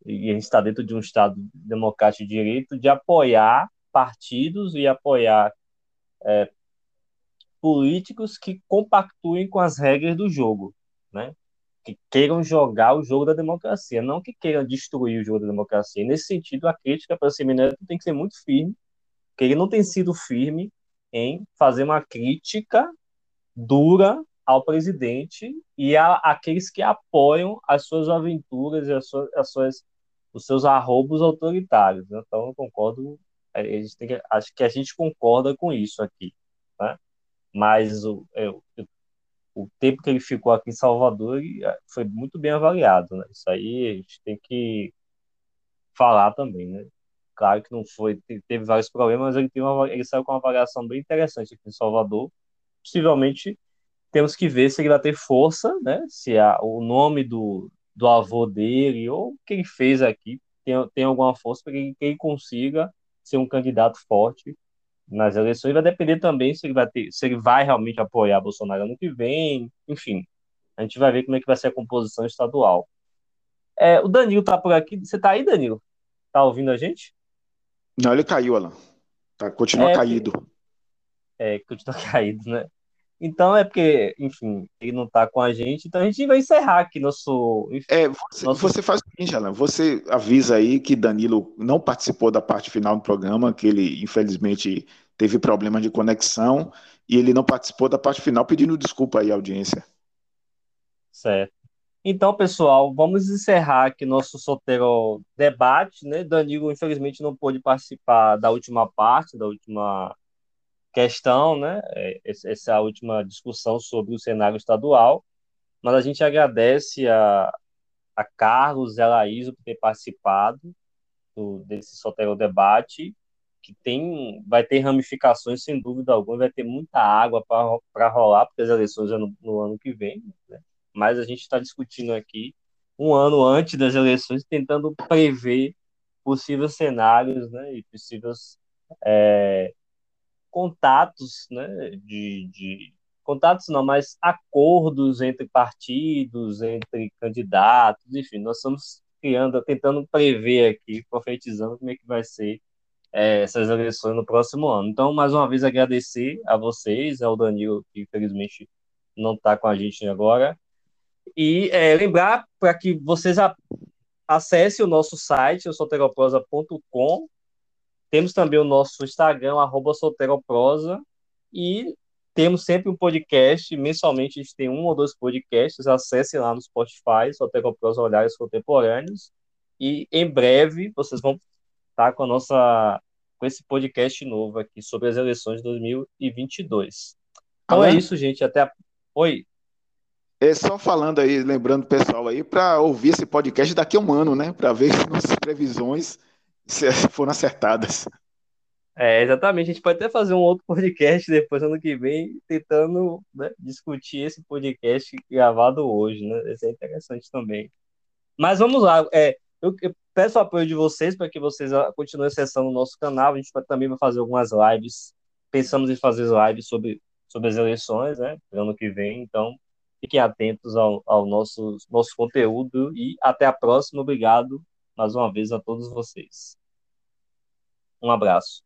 e a gente está dentro de um Estado democrático de direito, de apoiar partidos e apoiar é, políticos que compactuem com as regras do jogo, né? que queiram jogar o jogo da democracia, não que queiram destruir o jogo da democracia. Nesse sentido, a crítica para o Semineto tem que ser muito firme, que ele não tem sido firme em fazer uma crítica dura ao presidente e a aqueles que apoiam as suas aventuras e as suas, as suas os seus arrobos autoritários. Né? Então, eu concordo, a gente tem que, acho que a gente concorda com isso aqui. Né? Mas o, é, o, tempo que ele ficou aqui em Salvador é, foi muito bem avaliado. Né? Isso aí a gente tem que falar também. Né? Claro que não foi, teve vários problemas, mas ele, uma, ele saiu com uma avaliação bem interessante aqui em Salvador. Possivelmente temos que ver se ele vai ter força, né? Se a, o nome do, do avô dele, ou o que ele fez aqui, tem, tem alguma força para que, que ele consiga ser um candidato forte nas eleições. Vai depender também se ele vai ter, se ele vai realmente apoiar Bolsonaro ano que vem, enfim. A gente vai ver como é que vai ser a composição estadual. É, o Danilo tá por aqui. Você tá aí, Danilo? Tá ouvindo a gente? Não, ele caiu, Alan. Tá, continua é, caído. É, continua caído, né? Então é porque, enfim, ele não está com a gente, então a gente vai encerrar aqui nosso. Enfim, é, você, nosso... você faz o seguinte, Alan, você avisa aí que Danilo não participou da parte final do programa, que ele infelizmente teve problema de conexão e ele não participou da parte final, pedindo desculpa aí à audiência. Certo. Então, pessoal, vamos encerrar aqui nosso solteiro debate, né? Danilo, infelizmente, não pôde participar da última parte, da última questão, né? É, essa última discussão sobre o cenário estadual, mas a gente agradece a, a Carlos e a Laís por ter participado do, desse Sotero Debate, que tem, vai ter ramificações, sem dúvida alguma, vai ter muita água para rolar, porque as eleições é no, no ano que vem, né? mas a gente está discutindo aqui um ano antes das eleições, tentando prever possíveis cenários né, e possíveis é, contatos né, de, de contatos não, mas acordos entre partidos, entre candidatos, enfim, nós estamos criando, tentando prever aqui, profetizando como é que vai ser é, essas eleições no próximo ano. Então, mais uma vez, agradecer a vocês, ao Danilo, que infelizmente não está com a gente agora, e é, lembrar para que vocês acessem o nosso site, solteroprosa.com, temos também o nosso Instagram, arroba e temos sempre um podcast, mensalmente a gente tem um ou dois podcasts, acessem lá no Spotify, Solteroprosa Olhares Contemporâneos, e em breve vocês vão estar com a nossa com esse podcast novo aqui sobre as eleições de 2022. Então é isso, gente, até a... Oi. É só falando aí, lembrando o pessoal aí para ouvir esse podcast daqui a um ano, né, para ver se nossas previsões foram acertadas. É, exatamente. A gente pode até fazer um outro podcast depois, ano que vem, tentando né, discutir esse podcast gravado hoje, né? Isso é interessante também. Mas vamos lá. É, eu, eu peço o apoio de vocês para que vocês ah, continuem acessando o nosso canal. A gente vai, também vai fazer algumas lives. Pensamos em fazer lives sobre, sobre as eleições, né? Ano que vem. Então, fiquem atentos ao, ao nosso, nosso conteúdo e até a próxima. Obrigado mais uma vez a todos vocês. Um abraço.